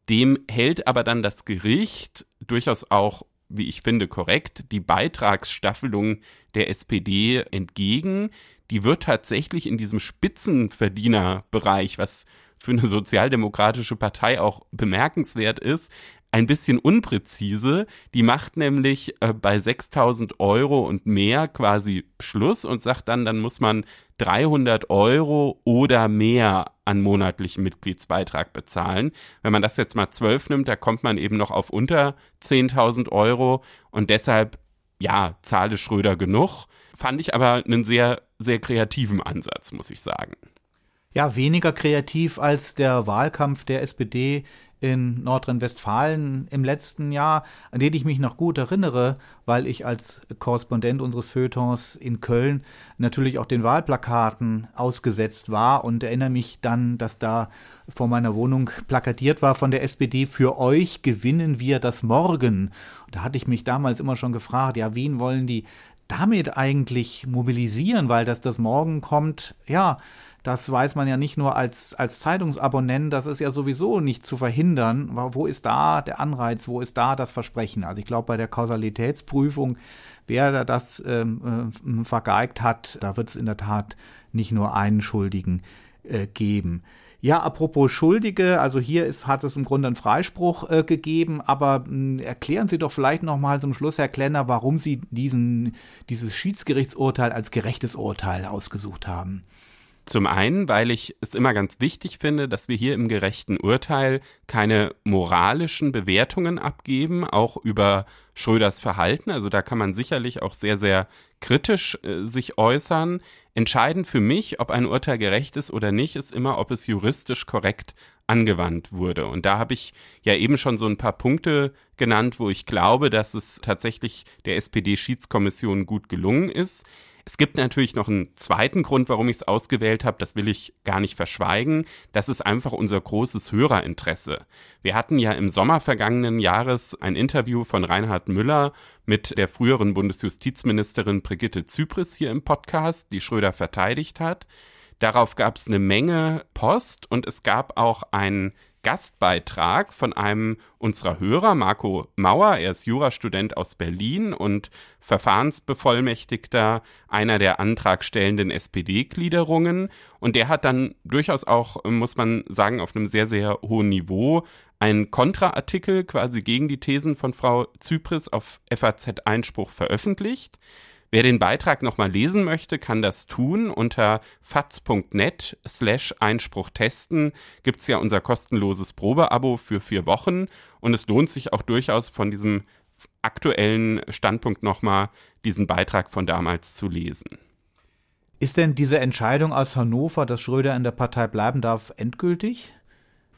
Dem hält aber dann das Gericht durchaus auch, wie ich finde, korrekt die Beitragsstaffelung der SPD entgegen. Die wird tatsächlich in diesem Spitzenverdienerbereich, was für eine sozialdemokratische Partei auch bemerkenswert ist, ein bisschen unpräzise. Die macht nämlich äh, bei 6000 Euro und mehr quasi Schluss und sagt dann, dann muss man 300 Euro oder mehr an monatlichen Mitgliedsbeitrag bezahlen. Wenn man das jetzt mal 12 nimmt, da kommt man eben noch auf unter 10.000 Euro und deshalb, ja, zahle Schröder genug. Fand ich aber einen sehr, sehr kreativen Ansatz, muss ich sagen ja, weniger kreativ als der Wahlkampf der SPD in Nordrhein-Westfalen im letzten Jahr, an den ich mich noch gut erinnere, weil ich als Korrespondent unseres Feuilletons in Köln natürlich auch den Wahlplakaten ausgesetzt war und erinnere mich dann, dass da vor meiner Wohnung plakatiert war von der SPD, für euch gewinnen wir das Morgen. da hatte ich mich damals immer schon gefragt, ja, wen wollen die damit eigentlich mobilisieren, weil dass das Morgen kommt, ja, das weiß man ja nicht nur als, als Zeitungsabonnent, das ist ja sowieso nicht zu verhindern. Wo ist da der Anreiz, wo ist da das Versprechen? Also ich glaube, bei der Kausalitätsprüfung, wer da das ähm, äh, vergeigt hat, da wird es in der Tat nicht nur einen Schuldigen äh, geben. Ja, apropos Schuldige, also hier ist, hat es im Grunde einen Freispruch äh, gegeben, aber mh, erklären Sie doch vielleicht nochmal zum Schluss, Herr Klenner, warum Sie diesen, dieses Schiedsgerichtsurteil als gerechtes Urteil ausgesucht haben. Zum einen, weil ich es immer ganz wichtig finde, dass wir hier im gerechten Urteil keine moralischen Bewertungen abgeben, auch über Schröders Verhalten. Also da kann man sicherlich auch sehr, sehr kritisch äh, sich äußern. Entscheidend für mich, ob ein Urteil gerecht ist oder nicht, ist immer, ob es juristisch korrekt angewandt wurde. Und da habe ich ja eben schon so ein paar Punkte genannt, wo ich glaube, dass es tatsächlich der SPD-Schiedskommission gut gelungen ist. Es gibt natürlich noch einen zweiten Grund, warum ich es ausgewählt habe, das will ich gar nicht verschweigen. Das ist einfach unser großes Hörerinteresse. Wir hatten ja im Sommer vergangenen Jahres ein Interview von Reinhard Müller mit der früheren Bundesjustizministerin Brigitte Zypris hier im Podcast, die Schröder verteidigt hat. Darauf gab es eine Menge Post und es gab auch einen Gastbeitrag von einem unserer Hörer, Marco Mauer. Er ist Jurastudent aus Berlin und Verfahrensbevollmächtigter einer der antragstellenden SPD-Gliederungen. Und der hat dann durchaus auch, muss man sagen, auf einem sehr, sehr hohen Niveau einen Kontraartikel quasi gegen die Thesen von Frau Zypris auf FAZ-Einspruch veröffentlicht. Wer den Beitrag nochmal lesen möchte, kann das tun. Unter faz.net slash Einspruch testen gibt es ja unser kostenloses Probeabo für vier Wochen und es lohnt sich auch durchaus von diesem aktuellen Standpunkt nochmal diesen Beitrag von damals zu lesen. Ist denn diese Entscheidung aus Hannover, dass Schröder in der Partei bleiben darf, endgültig?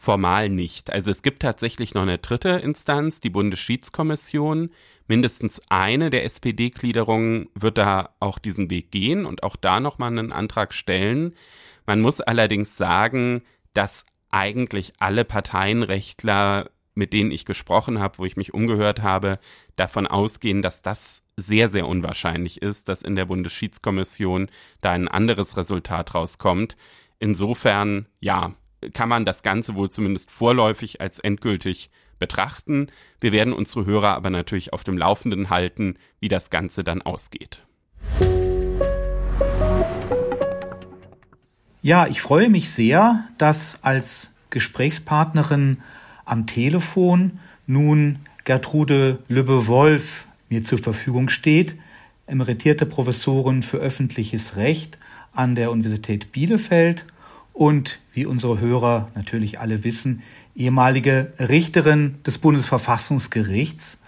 Formal nicht. Also es gibt tatsächlich noch eine dritte Instanz, die Bundesschiedskommission mindestens eine der SPD-Gliederungen wird da auch diesen Weg gehen und auch da nochmal einen Antrag stellen. Man muss allerdings sagen, dass eigentlich alle Parteienrechtler, mit denen ich gesprochen habe, wo ich mich umgehört habe, davon ausgehen, dass das sehr, sehr unwahrscheinlich ist, dass in der Bundesschiedskommission da ein anderes Resultat rauskommt. Insofern, ja, kann man das Ganze wohl zumindest vorläufig als endgültig betrachten. Wir werden unsere Hörer aber natürlich auf dem Laufenden halten, wie das Ganze dann ausgeht. Ja, ich freue mich sehr, dass als Gesprächspartnerin am Telefon nun Gertrude Lübbe-Wolf mir zur Verfügung steht, emeritierte Professorin für öffentliches Recht an der Universität Bielefeld und, wie unsere Hörer natürlich alle wissen, ehemalige Richterin des Bundesverfassungsgerichts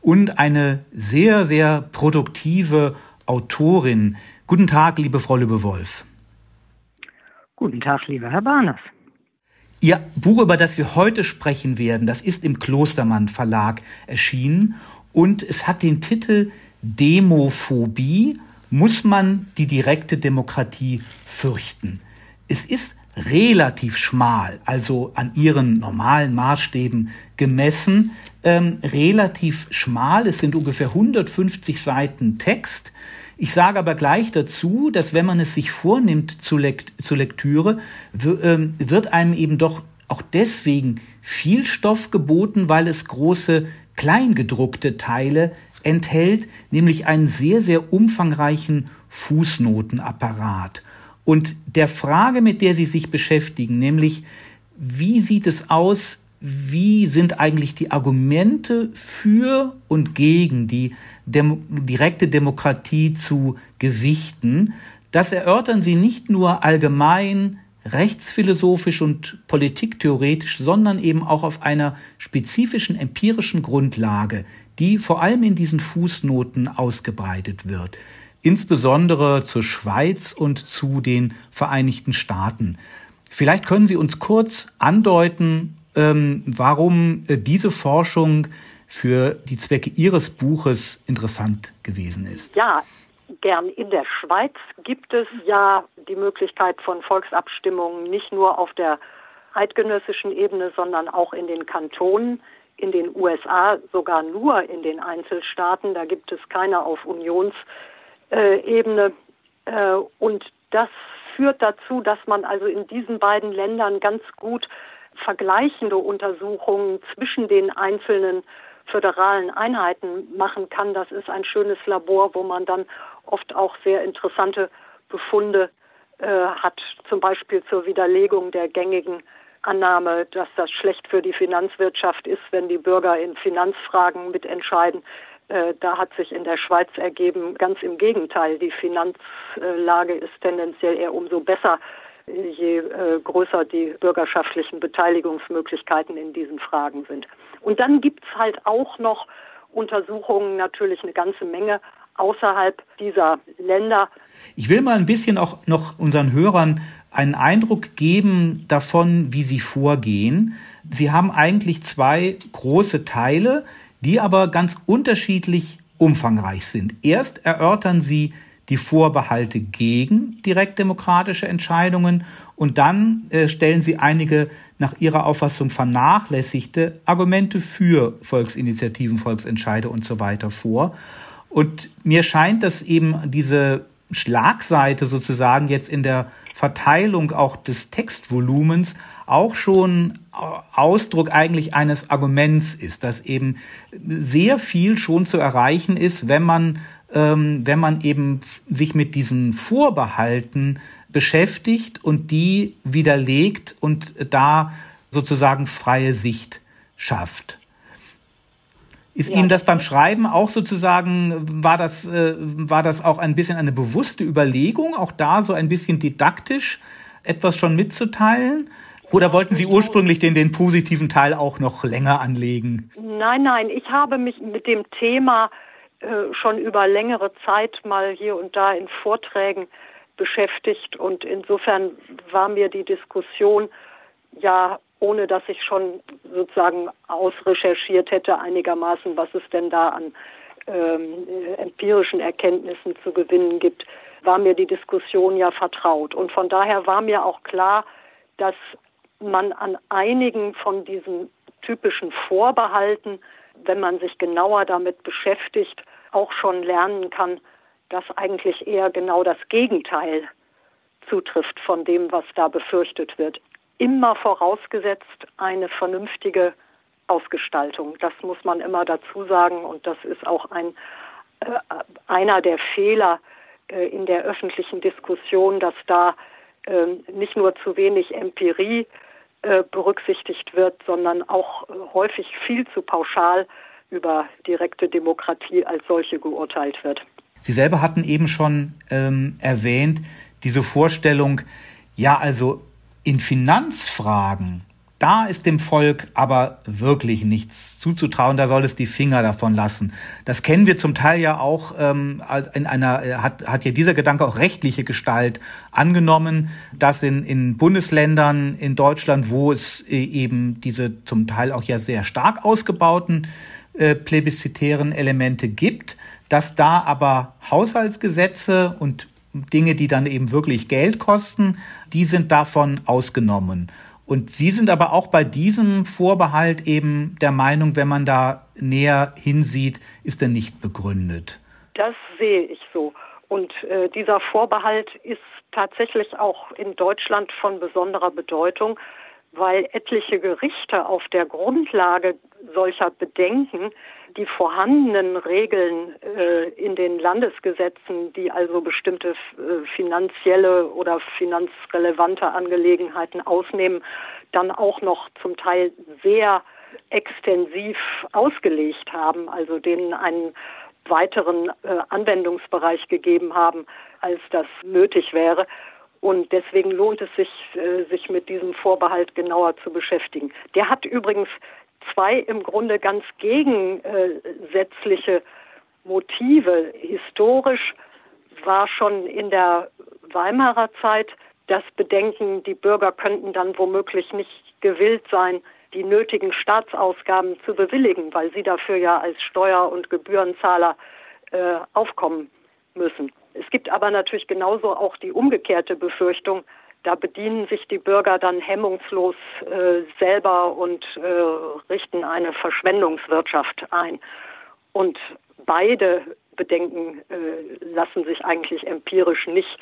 und eine sehr, sehr produktive Autorin. Guten Tag, liebe Frau Lübbe-Wolf. Guten Tag, lieber Herr Barnes. Ihr Buch, über das wir heute sprechen werden, das ist im Klostermann Verlag erschienen und es hat den Titel Demophobie. Muss man die direkte Demokratie fürchten? Es ist relativ schmal, also an ihren normalen Maßstäben gemessen, ähm, relativ schmal. Es sind ungefähr 150 Seiten Text. Ich sage aber gleich dazu, dass wenn man es sich vornimmt zur, Lekt zur Lektüre, ähm, wird einem eben doch auch deswegen viel Stoff geboten, weil es große kleingedruckte Teile enthält, nämlich einen sehr, sehr umfangreichen Fußnotenapparat. Und der Frage, mit der Sie sich beschäftigen, nämlich wie sieht es aus, wie sind eigentlich die Argumente für und gegen die Demo direkte Demokratie zu gewichten, das erörtern Sie nicht nur allgemein rechtsphilosophisch und politiktheoretisch, sondern eben auch auf einer spezifischen empirischen Grundlage, die vor allem in diesen Fußnoten ausgebreitet wird, insbesondere zur Schweiz und zu den Vereinigten Staaten. Vielleicht können Sie uns kurz andeuten, ähm, warum äh, diese Forschung für die Zwecke Ihres Buches interessant gewesen ist. Ja, gern. In der Schweiz gibt es ja die Möglichkeit von Volksabstimmungen nicht nur auf der eidgenössischen Ebene, sondern auch in den Kantonen. In den USA sogar nur in den Einzelstaaten. Da gibt es keine auf Unionsebene. Äh, und das führt dazu, dass man also in diesen beiden Ländern ganz gut vergleichende Untersuchungen zwischen den einzelnen föderalen Einheiten machen kann. Das ist ein schönes Labor, wo man dann oft auch sehr interessante Befunde äh, hat, zum Beispiel zur Widerlegung der gängigen Annahme, dass das schlecht für die Finanzwirtschaft ist, wenn die Bürger in Finanzfragen mitentscheiden. Äh, da hat sich in der Schweiz ergeben, ganz im Gegenteil, die Finanzlage ist tendenziell eher umso besser, je äh, größer die bürgerschaftlichen Beteiligungsmöglichkeiten in diesen Fragen sind. Und dann gibt es halt auch noch Untersuchungen, natürlich eine ganze Menge außerhalb dieser Länder. Ich will mal ein bisschen auch noch unseren Hörern einen Eindruck geben davon, wie sie vorgehen. Sie haben eigentlich zwei große Teile, die aber ganz unterschiedlich umfangreich sind. Erst erörtern sie die Vorbehalte gegen direktdemokratische Entscheidungen und dann äh, stellen sie einige nach ihrer Auffassung vernachlässigte Argumente für Volksinitiativen, Volksentscheide und so weiter vor. Und mir scheint, dass eben diese Schlagseite sozusagen jetzt in der Verteilung auch des Textvolumens auch schon Ausdruck eigentlich eines Arguments ist, dass eben sehr viel schon zu erreichen ist, wenn man ähm, wenn man eben sich mit diesen Vorbehalten beschäftigt und die widerlegt und da sozusagen freie Sicht schafft. Ist ja. Ihnen das beim Schreiben auch sozusagen, war das, äh, war das auch ein bisschen eine bewusste Überlegung, auch da so ein bisschen didaktisch etwas schon mitzuteilen? Oder wollten Sie ursprünglich den, den positiven Teil auch noch länger anlegen? Nein, nein, ich habe mich mit dem Thema äh, schon über längere Zeit mal hier und da in Vorträgen beschäftigt und insofern war mir die Diskussion ja ohne dass ich schon sozusagen ausrecherchiert hätte einigermaßen, was es denn da an ähm, empirischen Erkenntnissen zu gewinnen gibt, war mir die Diskussion ja vertraut. Und von daher war mir auch klar, dass man an einigen von diesen typischen Vorbehalten, wenn man sich genauer damit beschäftigt, auch schon lernen kann, dass eigentlich eher genau das Gegenteil zutrifft von dem, was da befürchtet wird immer vorausgesetzt eine vernünftige Ausgestaltung. Das muss man immer dazu sagen und das ist auch ein, äh, einer der Fehler äh, in der öffentlichen Diskussion, dass da äh, nicht nur zu wenig Empirie äh, berücksichtigt wird, sondern auch äh, häufig viel zu pauschal über direkte Demokratie als solche geurteilt wird. Sie selber hatten eben schon ähm, erwähnt, diese Vorstellung, ja, also in Finanzfragen, da ist dem Volk aber wirklich nichts zuzutrauen, da soll es die Finger davon lassen. Das kennen wir zum Teil ja auch ähm, in einer, äh, hat, hat ja dieser Gedanke auch rechtliche Gestalt angenommen, dass in, in Bundesländern in Deutschland, wo es äh, eben diese zum Teil auch ja sehr stark ausgebauten äh, plebiszitären Elemente gibt, dass da aber Haushaltsgesetze und Dinge, die dann eben wirklich Geld kosten, die sind davon ausgenommen. Und Sie sind aber auch bei diesem Vorbehalt eben der Meinung, wenn man da näher hinsieht, ist er nicht begründet. Das sehe ich so. Und äh, dieser Vorbehalt ist tatsächlich auch in Deutschland von besonderer Bedeutung, weil etliche Gerichte auf der Grundlage solcher Bedenken die vorhandenen Regeln äh, in den Landesgesetzen, die also bestimmte äh, finanzielle oder finanzrelevante Angelegenheiten ausnehmen, dann auch noch zum Teil sehr extensiv ausgelegt haben, also denen einen weiteren äh, Anwendungsbereich gegeben haben, als das nötig wäre. Und deswegen lohnt es sich, äh, sich mit diesem Vorbehalt genauer zu beschäftigen. Der hat übrigens zwei im Grunde ganz gegensätzliche Motive. Historisch war schon in der Weimarer Zeit das Bedenken, die Bürger könnten dann womöglich nicht gewillt sein, die nötigen Staatsausgaben zu bewilligen, weil sie dafür ja als Steuer- und Gebührenzahler äh, aufkommen müssen. Es gibt aber natürlich genauso auch die umgekehrte Befürchtung, da bedienen sich die Bürger dann hemmungslos äh, selber und äh, richten eine Verschwendungswirtschaft ein. Und beide Bedenken äh, lassen sich eigentlich empirisch nicht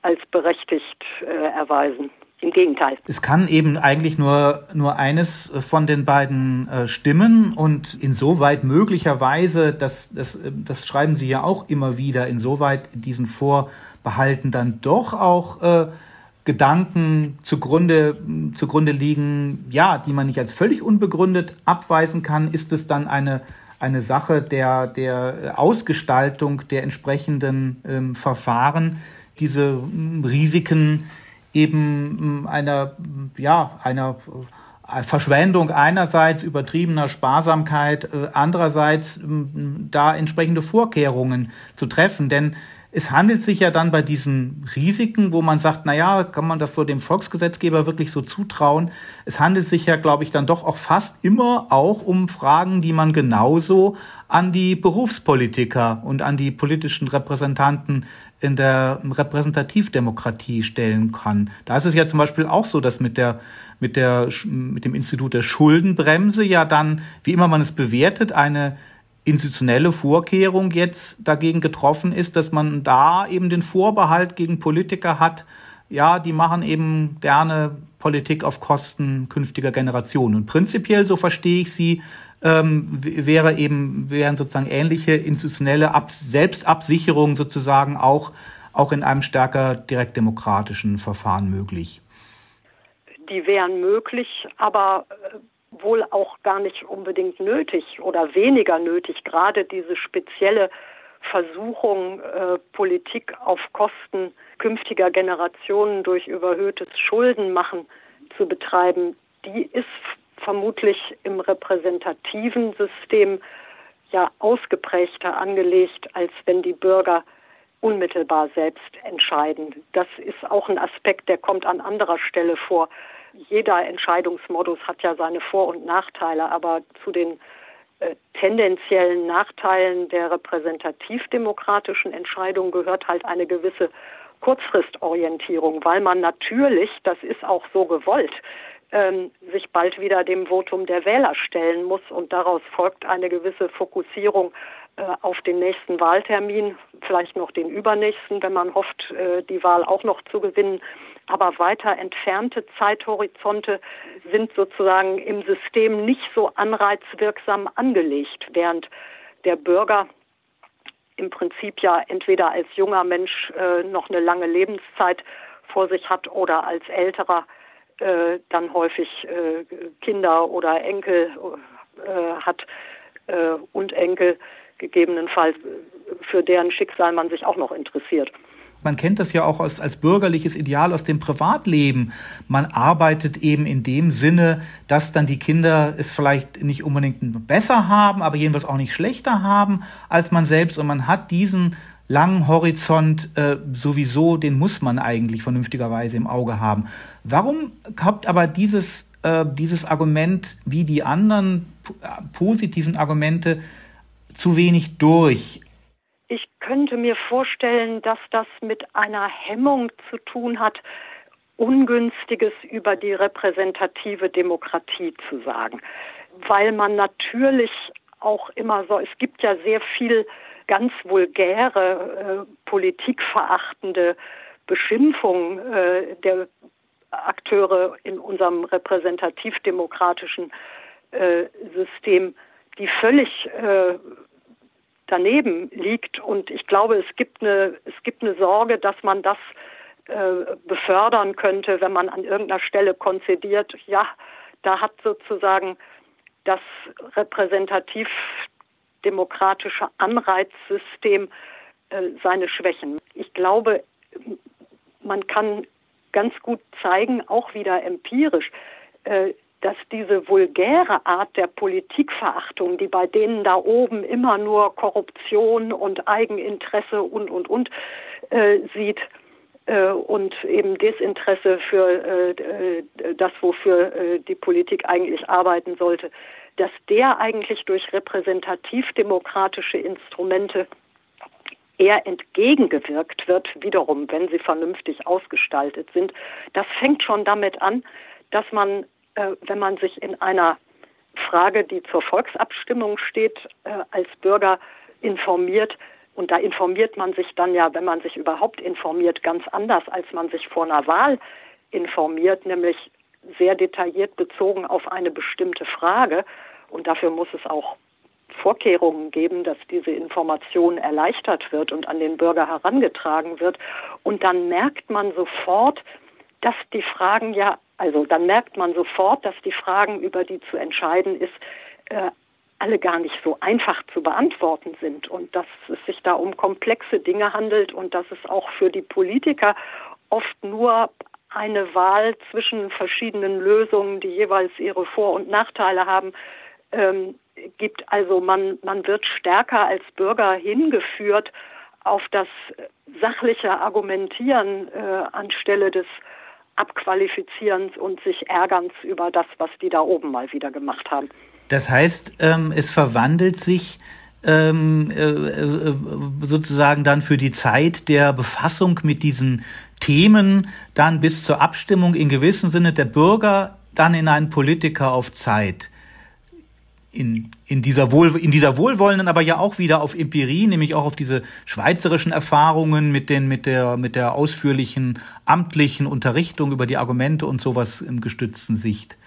als berechtigt äh, erweisen. Im Gegenteil. Es kann eben eigentlich nur, nur eines von den beiden äh, stimmen und insoweit möglicherweise, das, das, das schreiben Sie ja auch immer wieder, insoweit diesen Vorbehalten dann doch auch äh, Gedanken zugrunde, zugrunde liegen, ja, die man nicht als völlig unbegründet abweisen kann, ist es dann eine, eine Sache der, der Ausgestaltung der entsprechenden ähm, Verfahren, diese Risiken eben einer, ja, einer Verschwendung einerseits übertriebener Sparsamkeit, äh, andererseits da entsprechende Vorkehrungen zu treffen. Denn es handelt sich ja dann bei diesen Risiken, wo man sagt, na ja, kann man das so dem Volksgesetzgeber wirklich so zutrauen? Es handelt sich ja, glaube ich, dann doch auch fast immer auch um Fragen, die man genauso an die Berufspolitiker und an die politischen Repräsentanten in der Repräsentativdemokratie stellen kann. Da ist es ja zum Beispiel auch so, dass mit der mit der mit dem Institut der Schuldenbremse ja dann, wie immer man es bewertet, eine institutionelle Vorkehrung jetzt dagegen getroffen ist, dass man da eben den Vorbehalt gegen Politiker hat, ja, die machen eben gerne Politik auf Kosten künftiger Generationen. Und prinzipiell, so verstehe ich sie, ähm, wäre eben, wären sozusagen ähnliche institutionelle Ab Selbstabsicherungen sozusagen auch, auch in einem stärker direktdemokratischen Verfahren möglich. Die wären möglich, aber äh, wohl auch gar nicht unbedingt nötig oder weniger nötig. Gerade diese spezielle Versuchung, äh, Politik auf Kosten künftiger Generationen durch überhöhtes Schuldenmachen zu betreiben, die ist vermutlich im repräsentativen System ja ausgeprägter angelegt, als wenn die Bürger unmittelbar selbst entscheiden. Das ist auch ein Aspekt, der kommt an anderer Stelle vor jeder Entscheidungsmodus hat ja seine Vor- und Nachteile, aber zu den äh, tendenziellen Nachteilen der repräsentativdemokratischen Entscheidung gehört halt eine gewisse Kurzfristorientierung, weil man natürlich, das ist auch so gewollt, ähm, sich bald wieder dem Votum der Wähler stellen muss und daraus folgt eine gewisse Fokussierung äh, auf den nächsten Wahltermin, vielleicht noch den übernächsten, wenn man hofft, äh, die Wahl auch noch zu gewinnen aber weiter entfernte Zeithorizonte sind sozusagen im System nicht so anreizwirksam angelegt, während der Bürger im Prinzip ja entweder als junger Mensch äh, noch eine lange Lebenszeit vor sich hat oder als älterer äh, dann häufig äh, Kinder oder Enkel äh, hat äh, und Enkel gegebenenfalls, für deren Schicksal man sich auch noch interessiert man kennt das ja auch als, als bürgerliches Ideal aus dem Privatleben. Man arbeitet eben in dem Sinne, dass dann die Kinder es vielleicht nicht unbedingt besser haben, aber jedenfalls auch nicht schlechter haben als man selbst. Und man hat diesen langen Horizont äh, sowieso, den muss man eigentlich vernünftigerweise im Auge haben. Warum kommt aber dieses, äh, dieses Argument wie die anderen positiven Argumente zu wenig durch? Könnte mir vorstellen, dass das mit einer Hemmung zu tun hat, Ungünstiges über die repräsentative Demokratie zu sagen. Weil man natürlich auch immer so, es gibt ja sehr viel ganz vulgäre, äh, politikverachtende Beschimpfungen äh, der Akteure in unserem repräsentativ-demokratischen äh, System, die völlig äh, daneben liegt. Und ich glaube, es gibt eine, es gibt eine Sorge, dass man das äh, befördern könnte, wenn man an irgendeiner Stelle konzidiert, ja, da hat sozusagen das repräsentativ demokratische Anreizsystem äh, seine Schwächen. Ich glaube, man kann ganz gut zeigen, auch wieder empirisch, äh, dass diese vulgäre Art der Politikverachtung, die bei denen da oben immer nur Korruption und Eigeninteresse und, und, und äh, sieht, äh, und eben Desinteresse für äh, das, wofür äh, die Politik eigentlich arbeiten sollte, dass der eigentlich durch repräsentativ-demokratische Instrumente eher entgegengewirkt wird, wiederum, wenn sie vernünftig ausgestaltet sind. Das fängt schon damit an, dass man, äh, wenn man sich in einer Frage, die zur Volksabstimmung steht, äh, als Bürger informiert, und da informiert man sich dann ja, wenn man sich überhaupt informiert, ganz anders, als man sich vor einer Wahl informiert, nämlich sehr detailliert bezogen auf eine bestimmte Frage. Und dafür muss es auch Vorkehrungen geben, dass diese Information erleichtert wird und an den Bürger herangetragen wird. Und dann merkt man sofort, dass die Fragen ja, also dann merkt man sofort, dass die Fragen, über die zu entscheiden ist, äh, alle gar nicht so einfach zu beantworten sind und dass es sich da um komplexe Dinge handelt und dass es auch für die Politiker oft nur eine Wahl zwischen verschiedenen Lösungen, die jeweils ihre Vor- und Nachteile haben, ähm, gibt. Also man, man wird stärker als Bürger hingeführt auf das sachliche Argumentieren äh, anstelle des Abqualifizierens und sich Ärgerns über das, was die da oben mal wieder gemacht haben. Das heißt, ähm, es verwandelt sich ähm, äh, äh, sozusagen dann für die Zeit der Befassung mit diesen Themen dann bis zur Abstimmung in gewissem Sinne der Bürger dann in einen Politiker auf Zeit. In, in, dieser Wohl, in dieser wohlwollenden, aber ja auch wieder auf Empirie, nämlich auch auf diese schweizerischen Erfahrungen mit, den, mit, der, mit der ausführlichen amtlichen Unterrichtung über die Argumente und sowas im gestützten Sicht.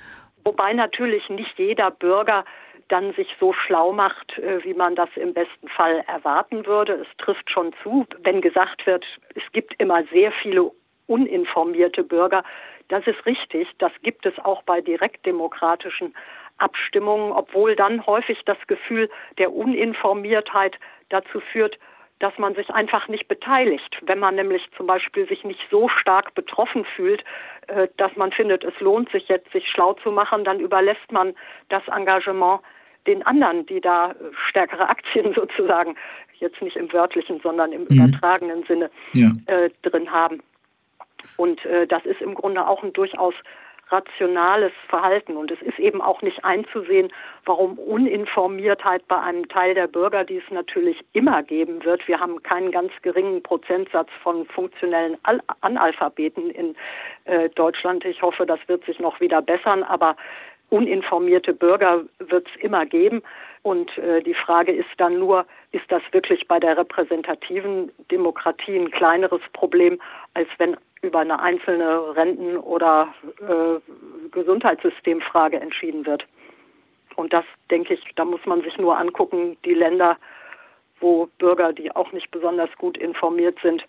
Wobei natürlich nicht jeder Bürger dann sich so schlau macht, äh, wie man das im besten Fall erwarten würde. Es trifft schon zu, wenn gesagt wird, es gibt immer sehr viele uninformierte Bürger. Das ist richtig. Das gibt es auch bei direktdemokratischen Abstimmungen, obwohl dann häufig das Gefühl der Uninformiertheit dazu führt, dass man sich einfach nicht beteiligt. Wenn man nämlich zum Beispiel sich nicht so stark betroffen fühlt, äh, dass man findet, es lohnt sich jetzt, sich schlau zu machen, dann überlässt man das Engagement den anderen, die da äh, stärkere Aktien sozusagen, jetzt nicht im wörtlichen, sondern im mhm. übertragenen Sinne ja. äh, drin haben. Und äh, das ist im Grunde auch ein durchaus rationales Verhalten. Und es ist eben auch nicht einzusehen, warum Uninformiertheit bei einem Teil der Bürger, die es natürlich immer geben wird, wir haben keinen ganz geringen Prozentsatz von funktionellen Analphabeten in äh, Deutschland. Ich hoffe, das wird sich noch wieder bessern, aber uninformierte Bürger wird es immer geben. Und äh, die Frage ist dann nur, ist das wirklich bei der repräsentativen Demokratie ein kleineres Problem, als wenn über eine einzelne Renten- oder äh, Gesundheitssystemfrage entschieden wird? Und das, denke ich, da muss man sich nur angucken, die Länder, wo Bürger, die auch nicht besonders gut informiert sind,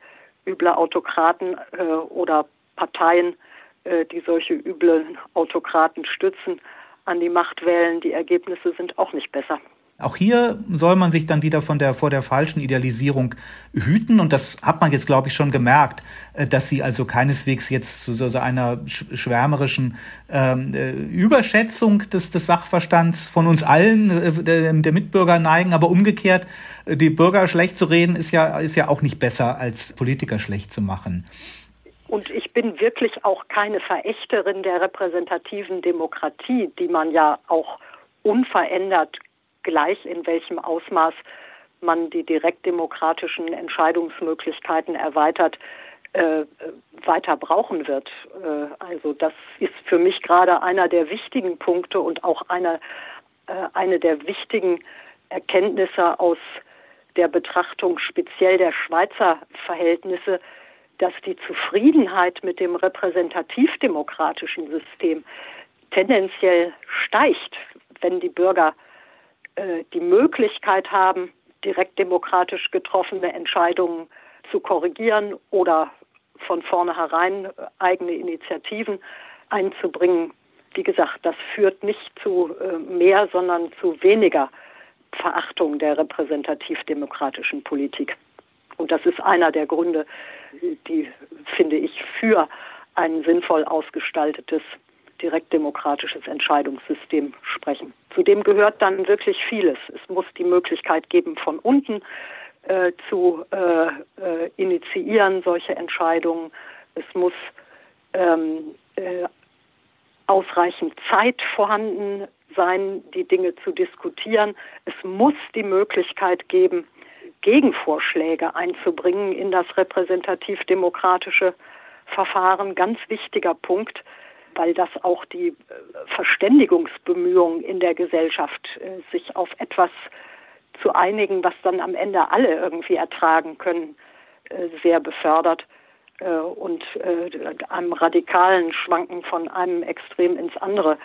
üble Autokraten äh, oder Parteien äh, die solche üblen Autokraten stützen, an die Macht wählen. Die Ergebnisse sind auch nicht besser. Auch hier soll man sich dann wieder von der, vor der falschen Idealisierung hüten. Und das hat man jetzt, glaube ich, schon gemerkt, äh, dass sie also keineswegs jetzt zu so einer schwärmerischen ähm, äh, Überschätzung des, des Sachverstands von uns allen, äh, der, Mitbürger neigen. Aber umgekehrt, die Bürger schlecht zu reden, ist ja, ist ja auch nicht besser, als Politiker schlecht zu machen. Und ich bin wirklich auch keine Verächterin der repräsentativen Demokratie, die man ja auch unverändert gleich in welchem Ausmaß man die direktdemokratischen Entscheidungsmöglichkeiten erweitert, äh, weiter brauchen wird. Äh, also das ist für mich gerade einer der wichtigen Punkte und auch eine, äh, eine der wichtigen Erkenntnisse aus der Betrachtung speziell der Schweizer Verhältnisse, dass die Zufriedenheit mit dem repräsentativdemokratischen System tendenziell steigt, wenn die Bürger äh, die Möglichkeit haben, direkt demokratisch getroffene Entscheidungen zu korrigieren oder von vornherein eigene Initiativen einzubringen. Wie gesagt, das führt nicht zu äh, mehr, sondern zu weniger Verachtung der repräsentativ-demokratischen Politik. Und das ist einer der Gründe, die, finde ich, für ein sinnvoll ausgestaltetes direktdemokratisches Entscheidungssystem sprechen. Zudem gehört dann wirklich vieles. Es muss die Möglichkeit geben, von unten äh, zu äh, äh, initiieren solche Entscheidungen. Es muss ähm, äh, ausreichend Zeit vorhanden sein, die Dinge zu diskutieren. Es muss die Möglichkeit geben, Gegenvorschläge einzubringen in das repräsentativ-demokratische Verfahren. Ganz wichtiger Punkt, weil das auch die äh, Verständigungsbemühungen in der Gesellschaft, äh, sich auf etwas zu einigen, was dann am Ende alle irgendwie ertragen können, äh, sehr befördert und einem radikalen Schwanken von einem Extrem ins andere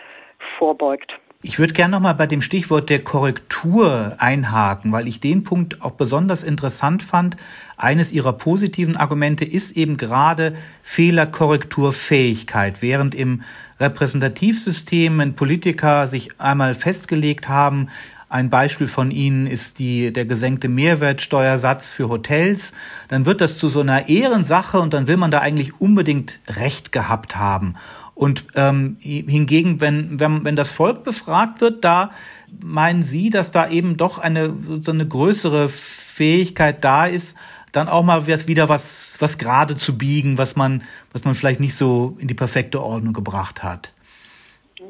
vorbeugt. Ich würde gerne nochmal bei dem Stichwort der Korrektur einhaken, weil ich den Punkt auch besonders interessant fand. Eines Ihrer positiven Argumente ist eben gerade Fehlerkorrekturfähigkeit. Während im Repräsentativsystem ein Politiker sich einmal festgelegt haben, ein Beispiel von Ihnen ist die, der gesenkte Mehrwertsteuersatz für Hotels. Dann wird das zu so einer Ehrensache und dann will man da eigentlich unbedingt Recht gehabt haben. Und ähm, hingegen, wenn, wenn, wenn das Volk befragt wird, da meinen Sie, dass da eben doch eine, so eine größere Fähigkeit da ist, dann auch mal wieder was, was gerade zu biegen, was man, was man vielleicht nicht so in die perfekte Ordnung gebracht hat?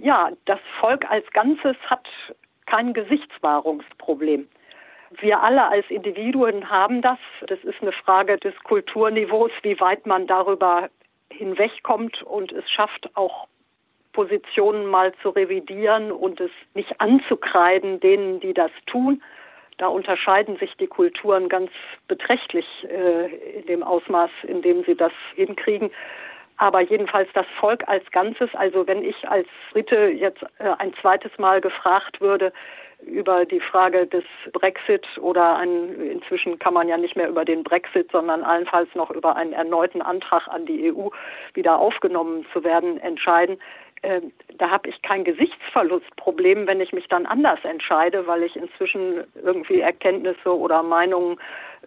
Ja, das Volk als Ganzes hat kein Gesichtswahrungsproblem. Wir alle als Individuen haben das. Das ist eine Frage des Kulturniveaus, wie weit man darüber hinwegkommt und es schafft auch Positionen mal zu revidieren und es nicht anzukreiden denen, die das tun. Da unterscheiden sich die Kulturen ganz beträchtlich äh, in dem Ausmaß, in dem sie das hinkriegen. Aber jedenfalls das Volk als Ganzes, also wenn ich als Brite jetzt äh, ein zweites Mal gefragt würde, über die Frage des Brexit oder ein, inzwischen kann man ja nicht mehr über den Brexit, sondern allenfalls noch über einen erneuten Antrag an die EU wieder aufgenommen zu werden, entscheiden. Äh, da habe ich kein Gesichtsverlustproblem, wenn ich mich dann anders entscheide, weil ich inzwischen irgendwie Erkenntnisse oder Meinungen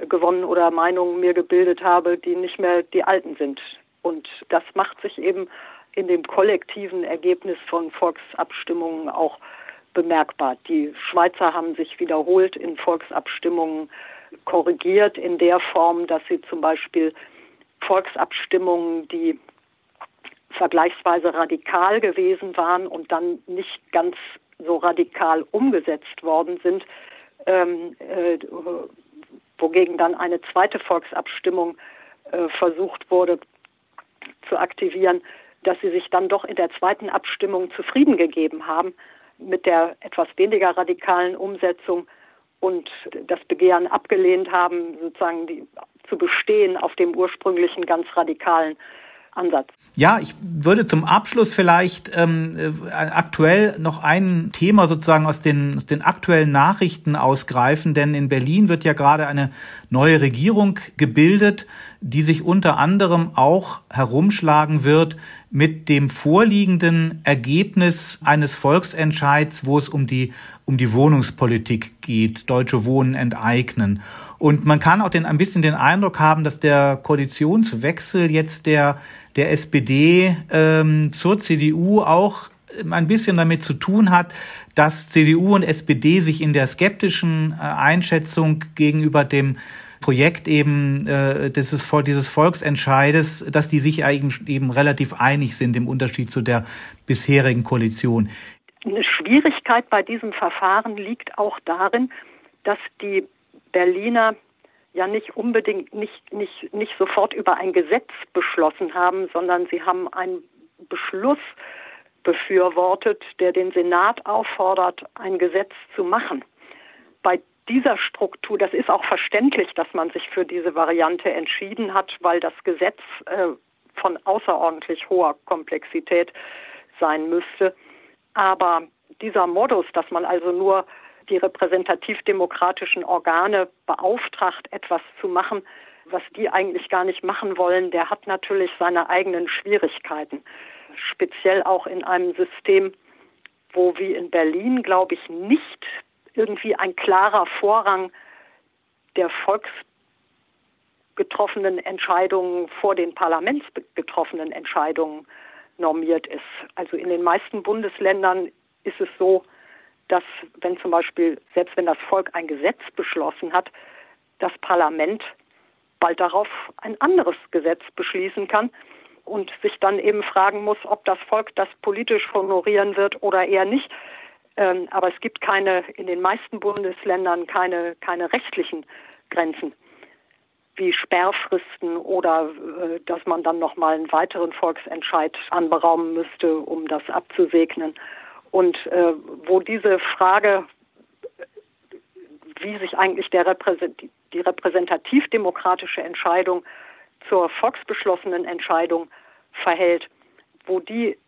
gewonnen oder Meinungen mir gebildet habe, die nicht mehr die alten sind. Und das macht sich eben in dem kollektiven Ergebnis von Volksabstimmungen auch bemerkbar. Die Schweizer haben sich wiederholt in Volksabstimmungen korrigiert in der Form, dass sie zum Beispiel Volksabstimmungen, die vergleichsweise radikal gewesen waren und dann nicht ganz so radikal umgesetzt worden sind, ähm, äh, wogegen dann eine zweite Volksabstimmung äh, versucht wurde zu aktivieren, dass sie sich dann doch in der zweiten Abstimmung zufrieden gegeben haben mit der etwas weniger radikalen Umsetzung und das Begehren abgelehnt haben, sozusagen die, zu bestehen auf dem ursprünglichen ganz radikalen Ansatz. Ja, ich würde zum Abschluss vielleicht ähm, äh, aktuell noch ein Thema sozusagen aus den, aus den aktuellen Nachrichten ausgreifen, denn in Berlin wird ja gerade eine neue Regierung gebildet, die sich unter anderem auch herumschlagen wird mit dem vorliegenden Ergebnis eines Volksentscheids, wo es um die, um die Wohnungspolitik geht, Deutsche Wohnen enteignen. Und man kann auch den, ein bisschen den Eindruck haben, dass der Koalitionswechsel jetzt der, der SPD ähm, zur CDU auch ein bisschen damit zu tun hat, dass CDU und SPD sich in der skeptischen äh, Einschätzung gegenüber dem Projekt eben äh, dieses, dieses Volksentscheides, dass die sich eben, eben relativ einig sind im Unterschied zu der bisherigen Koalition. Eine Schwierigkeit bei diesem Verfahren liegt auch darin, dass die Berliner ja nicht unbedingt nicht, nicht, nicht sofort über ein Gesetz beschlossen haben, sondern sie haben einen Beschluss befürwortet, der den Senat auffordert, ein Gesetz zu machen. Bei dieser Struktur, das ist auch verständlich, dass man sich für diese Variante entschieden hat, weil das Gesetz äh, von außerordentlich hoher Komplexität sein müsste. Aber dieser Modus, dass man also nur die repräsentativ-demokratischen Organe beauftragt, etwas zu machen, was die eigentlich gar nicht machen wollen, der hat natürlich seine eigenen Schwierigkeiten. Speziell auch in einem System, wo wie in Berlin, glaube ich, nicht irgendwie ein klarer Vorrang der volksgetroffenen Entscheidungen vor den parlamentsgetroffenen Entscheidungen normiert ist. Also in den meisten Bundesländern ist es so, dass wenn zum Beispiel, selbst wenn das Volk ein Gesetz beschlossen hat, das Parlament bald darauf ein anderes Gesetz beschließen kann und sich dann eben fragen muss, ob das Volk das politisch honorieren wird oder eher nicht. Ähm, aber es gibt keine, in den meisten Bundesländern keine, keine rechtlichen Grenzen wie Sperrfristen oder äh, dass man dann nochmal einen weiteren Volksentscheid anberaumen müsste, um das abzusegnen. Und äh, wo diese Frage, wie sich eigentlich der Repräsent die repräsentativ-demokratische Entscheidung zur volksbeschlossenen Entscheidung verhält, wo die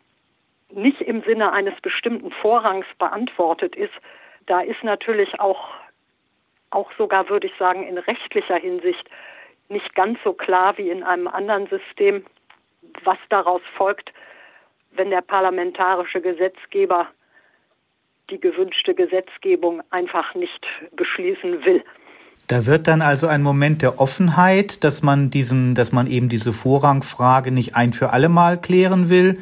nicht im Sinne eines bestimmten Vorrangs beantwortet ist, da ist natürlich auch, auch sogar, würde ich sagen, in rechtlicher Hinsicht nicht ganz so klar wie in einem anderen System, was daraus folgt, wenn der parlamentarische Gesetzgeber die gewünschte Gesetzgebung einfach nicht beschließen will. Da wird dann also ein Moment der Offenheit, dass man diesen, dass man eben diese Vorrangfrage nicht ein für alle Mal klären will,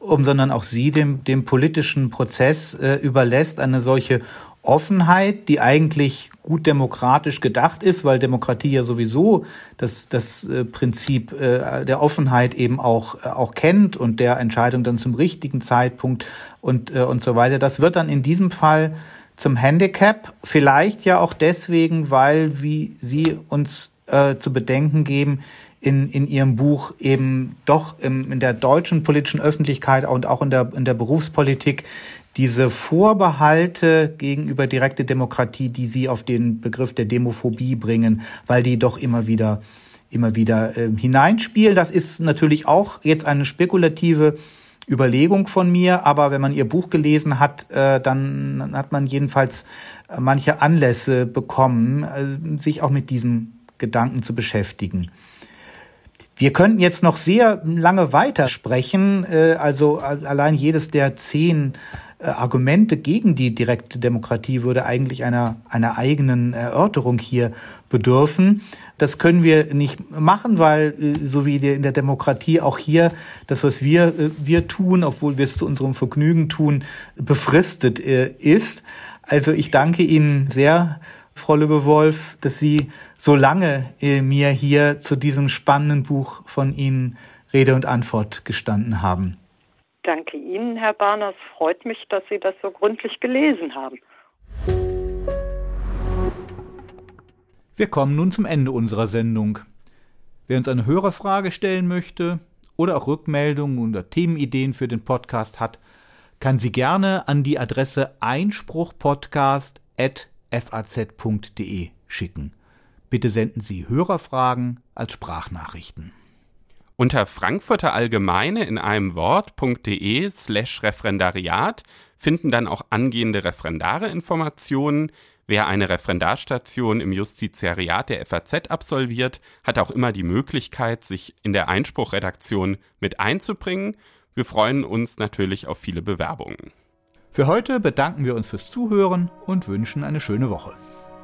um, sondern auch sie dem, dem politischen Prozess äh, überlässt, eine solche Offenheit, die eigentlich gut demokratisch gedacht ist, weil Demokratie ja sowieso das, das äh, Prinzip äh, der Offenheit eben auch, äh, auch kennt und der Entscheidung dann zum richtigen Zeitpunkt und, und so weiter. Das wird dann in diesem Fall zum Handicap, vielleicht ja auch deswegen, weil, wie Sie uns äh, zu bedenken geben, in, in Ihrem Buch eben doch im, in der deutschen politischen Öffentlichkeit und auch in der, in der Berufspolitik diese Vorbehalte gegenüber direkte Demokratie, die Sie auf den Begriff der Demophobie bringen, weil die doch immer wieder immer wieder äh, hineinspielen. Das ist natürlich auch jetzt eine spekulative Überlegung von mir, aber wenn man ihr Buch gelesen hat, äh, dann hat man jedenfalls äh, manche Anlässe bekommen, äh, sich auch mit diesem Gedanken zu beschäftigen. Wir könnten jetzt noch sehr lange weitersprechen, also allein jedes der zehn äh, Argumente gegen die direkte Demokratie würde eigentlich einer, einer eigenen Erörterung hier bedürfen. Das können wir nicht machen, weil äh, so wie in der Demokratie auch hier das, was wir, äh, wir tun, obwohl wir es zu unserem Vergnügen tun, befristet ist. Also ich danke Ihnen sehr, Frau Lübbe-Wolf, dass Sie so lange mir hier zu diesem spannenden Buch von Ihnen Rede und Antwort gestanden haben danke Ihnen, Herr Barners. Freut mich, dass Sie das so gründlich gelesen haben. Wir kommen nun zum Ende unserer Sendung. Wer uns eine Hörerfrage stellen möchte oder auch Rückmeldungen oder Themenideen für den Podcast hat, kann sie gerne an die Adresse einspruchpodcast.faz.de schicken. Bitte senden Sie Hörerfragen als Sprachnachrichten. Unter Frankfurter Allgemeine in einem Wort.de slash Referendariat finden dann auch angehende Referendare Informationen. Wer eine Referendarstation im Justiziariat der FAZ absolviert, hat auch immer die Möglichkeit, sich in der Einspruchredaktion mit einzubringen. Wir freuen uns natürlich auf viele Bewerbungen. Für heute bedanken wir uns fürs Zuhören und wünschen eine schöne Woche.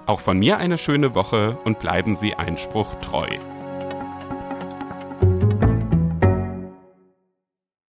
Auch von mir eine schöne Woche und bleiben Sie Einspruch treu.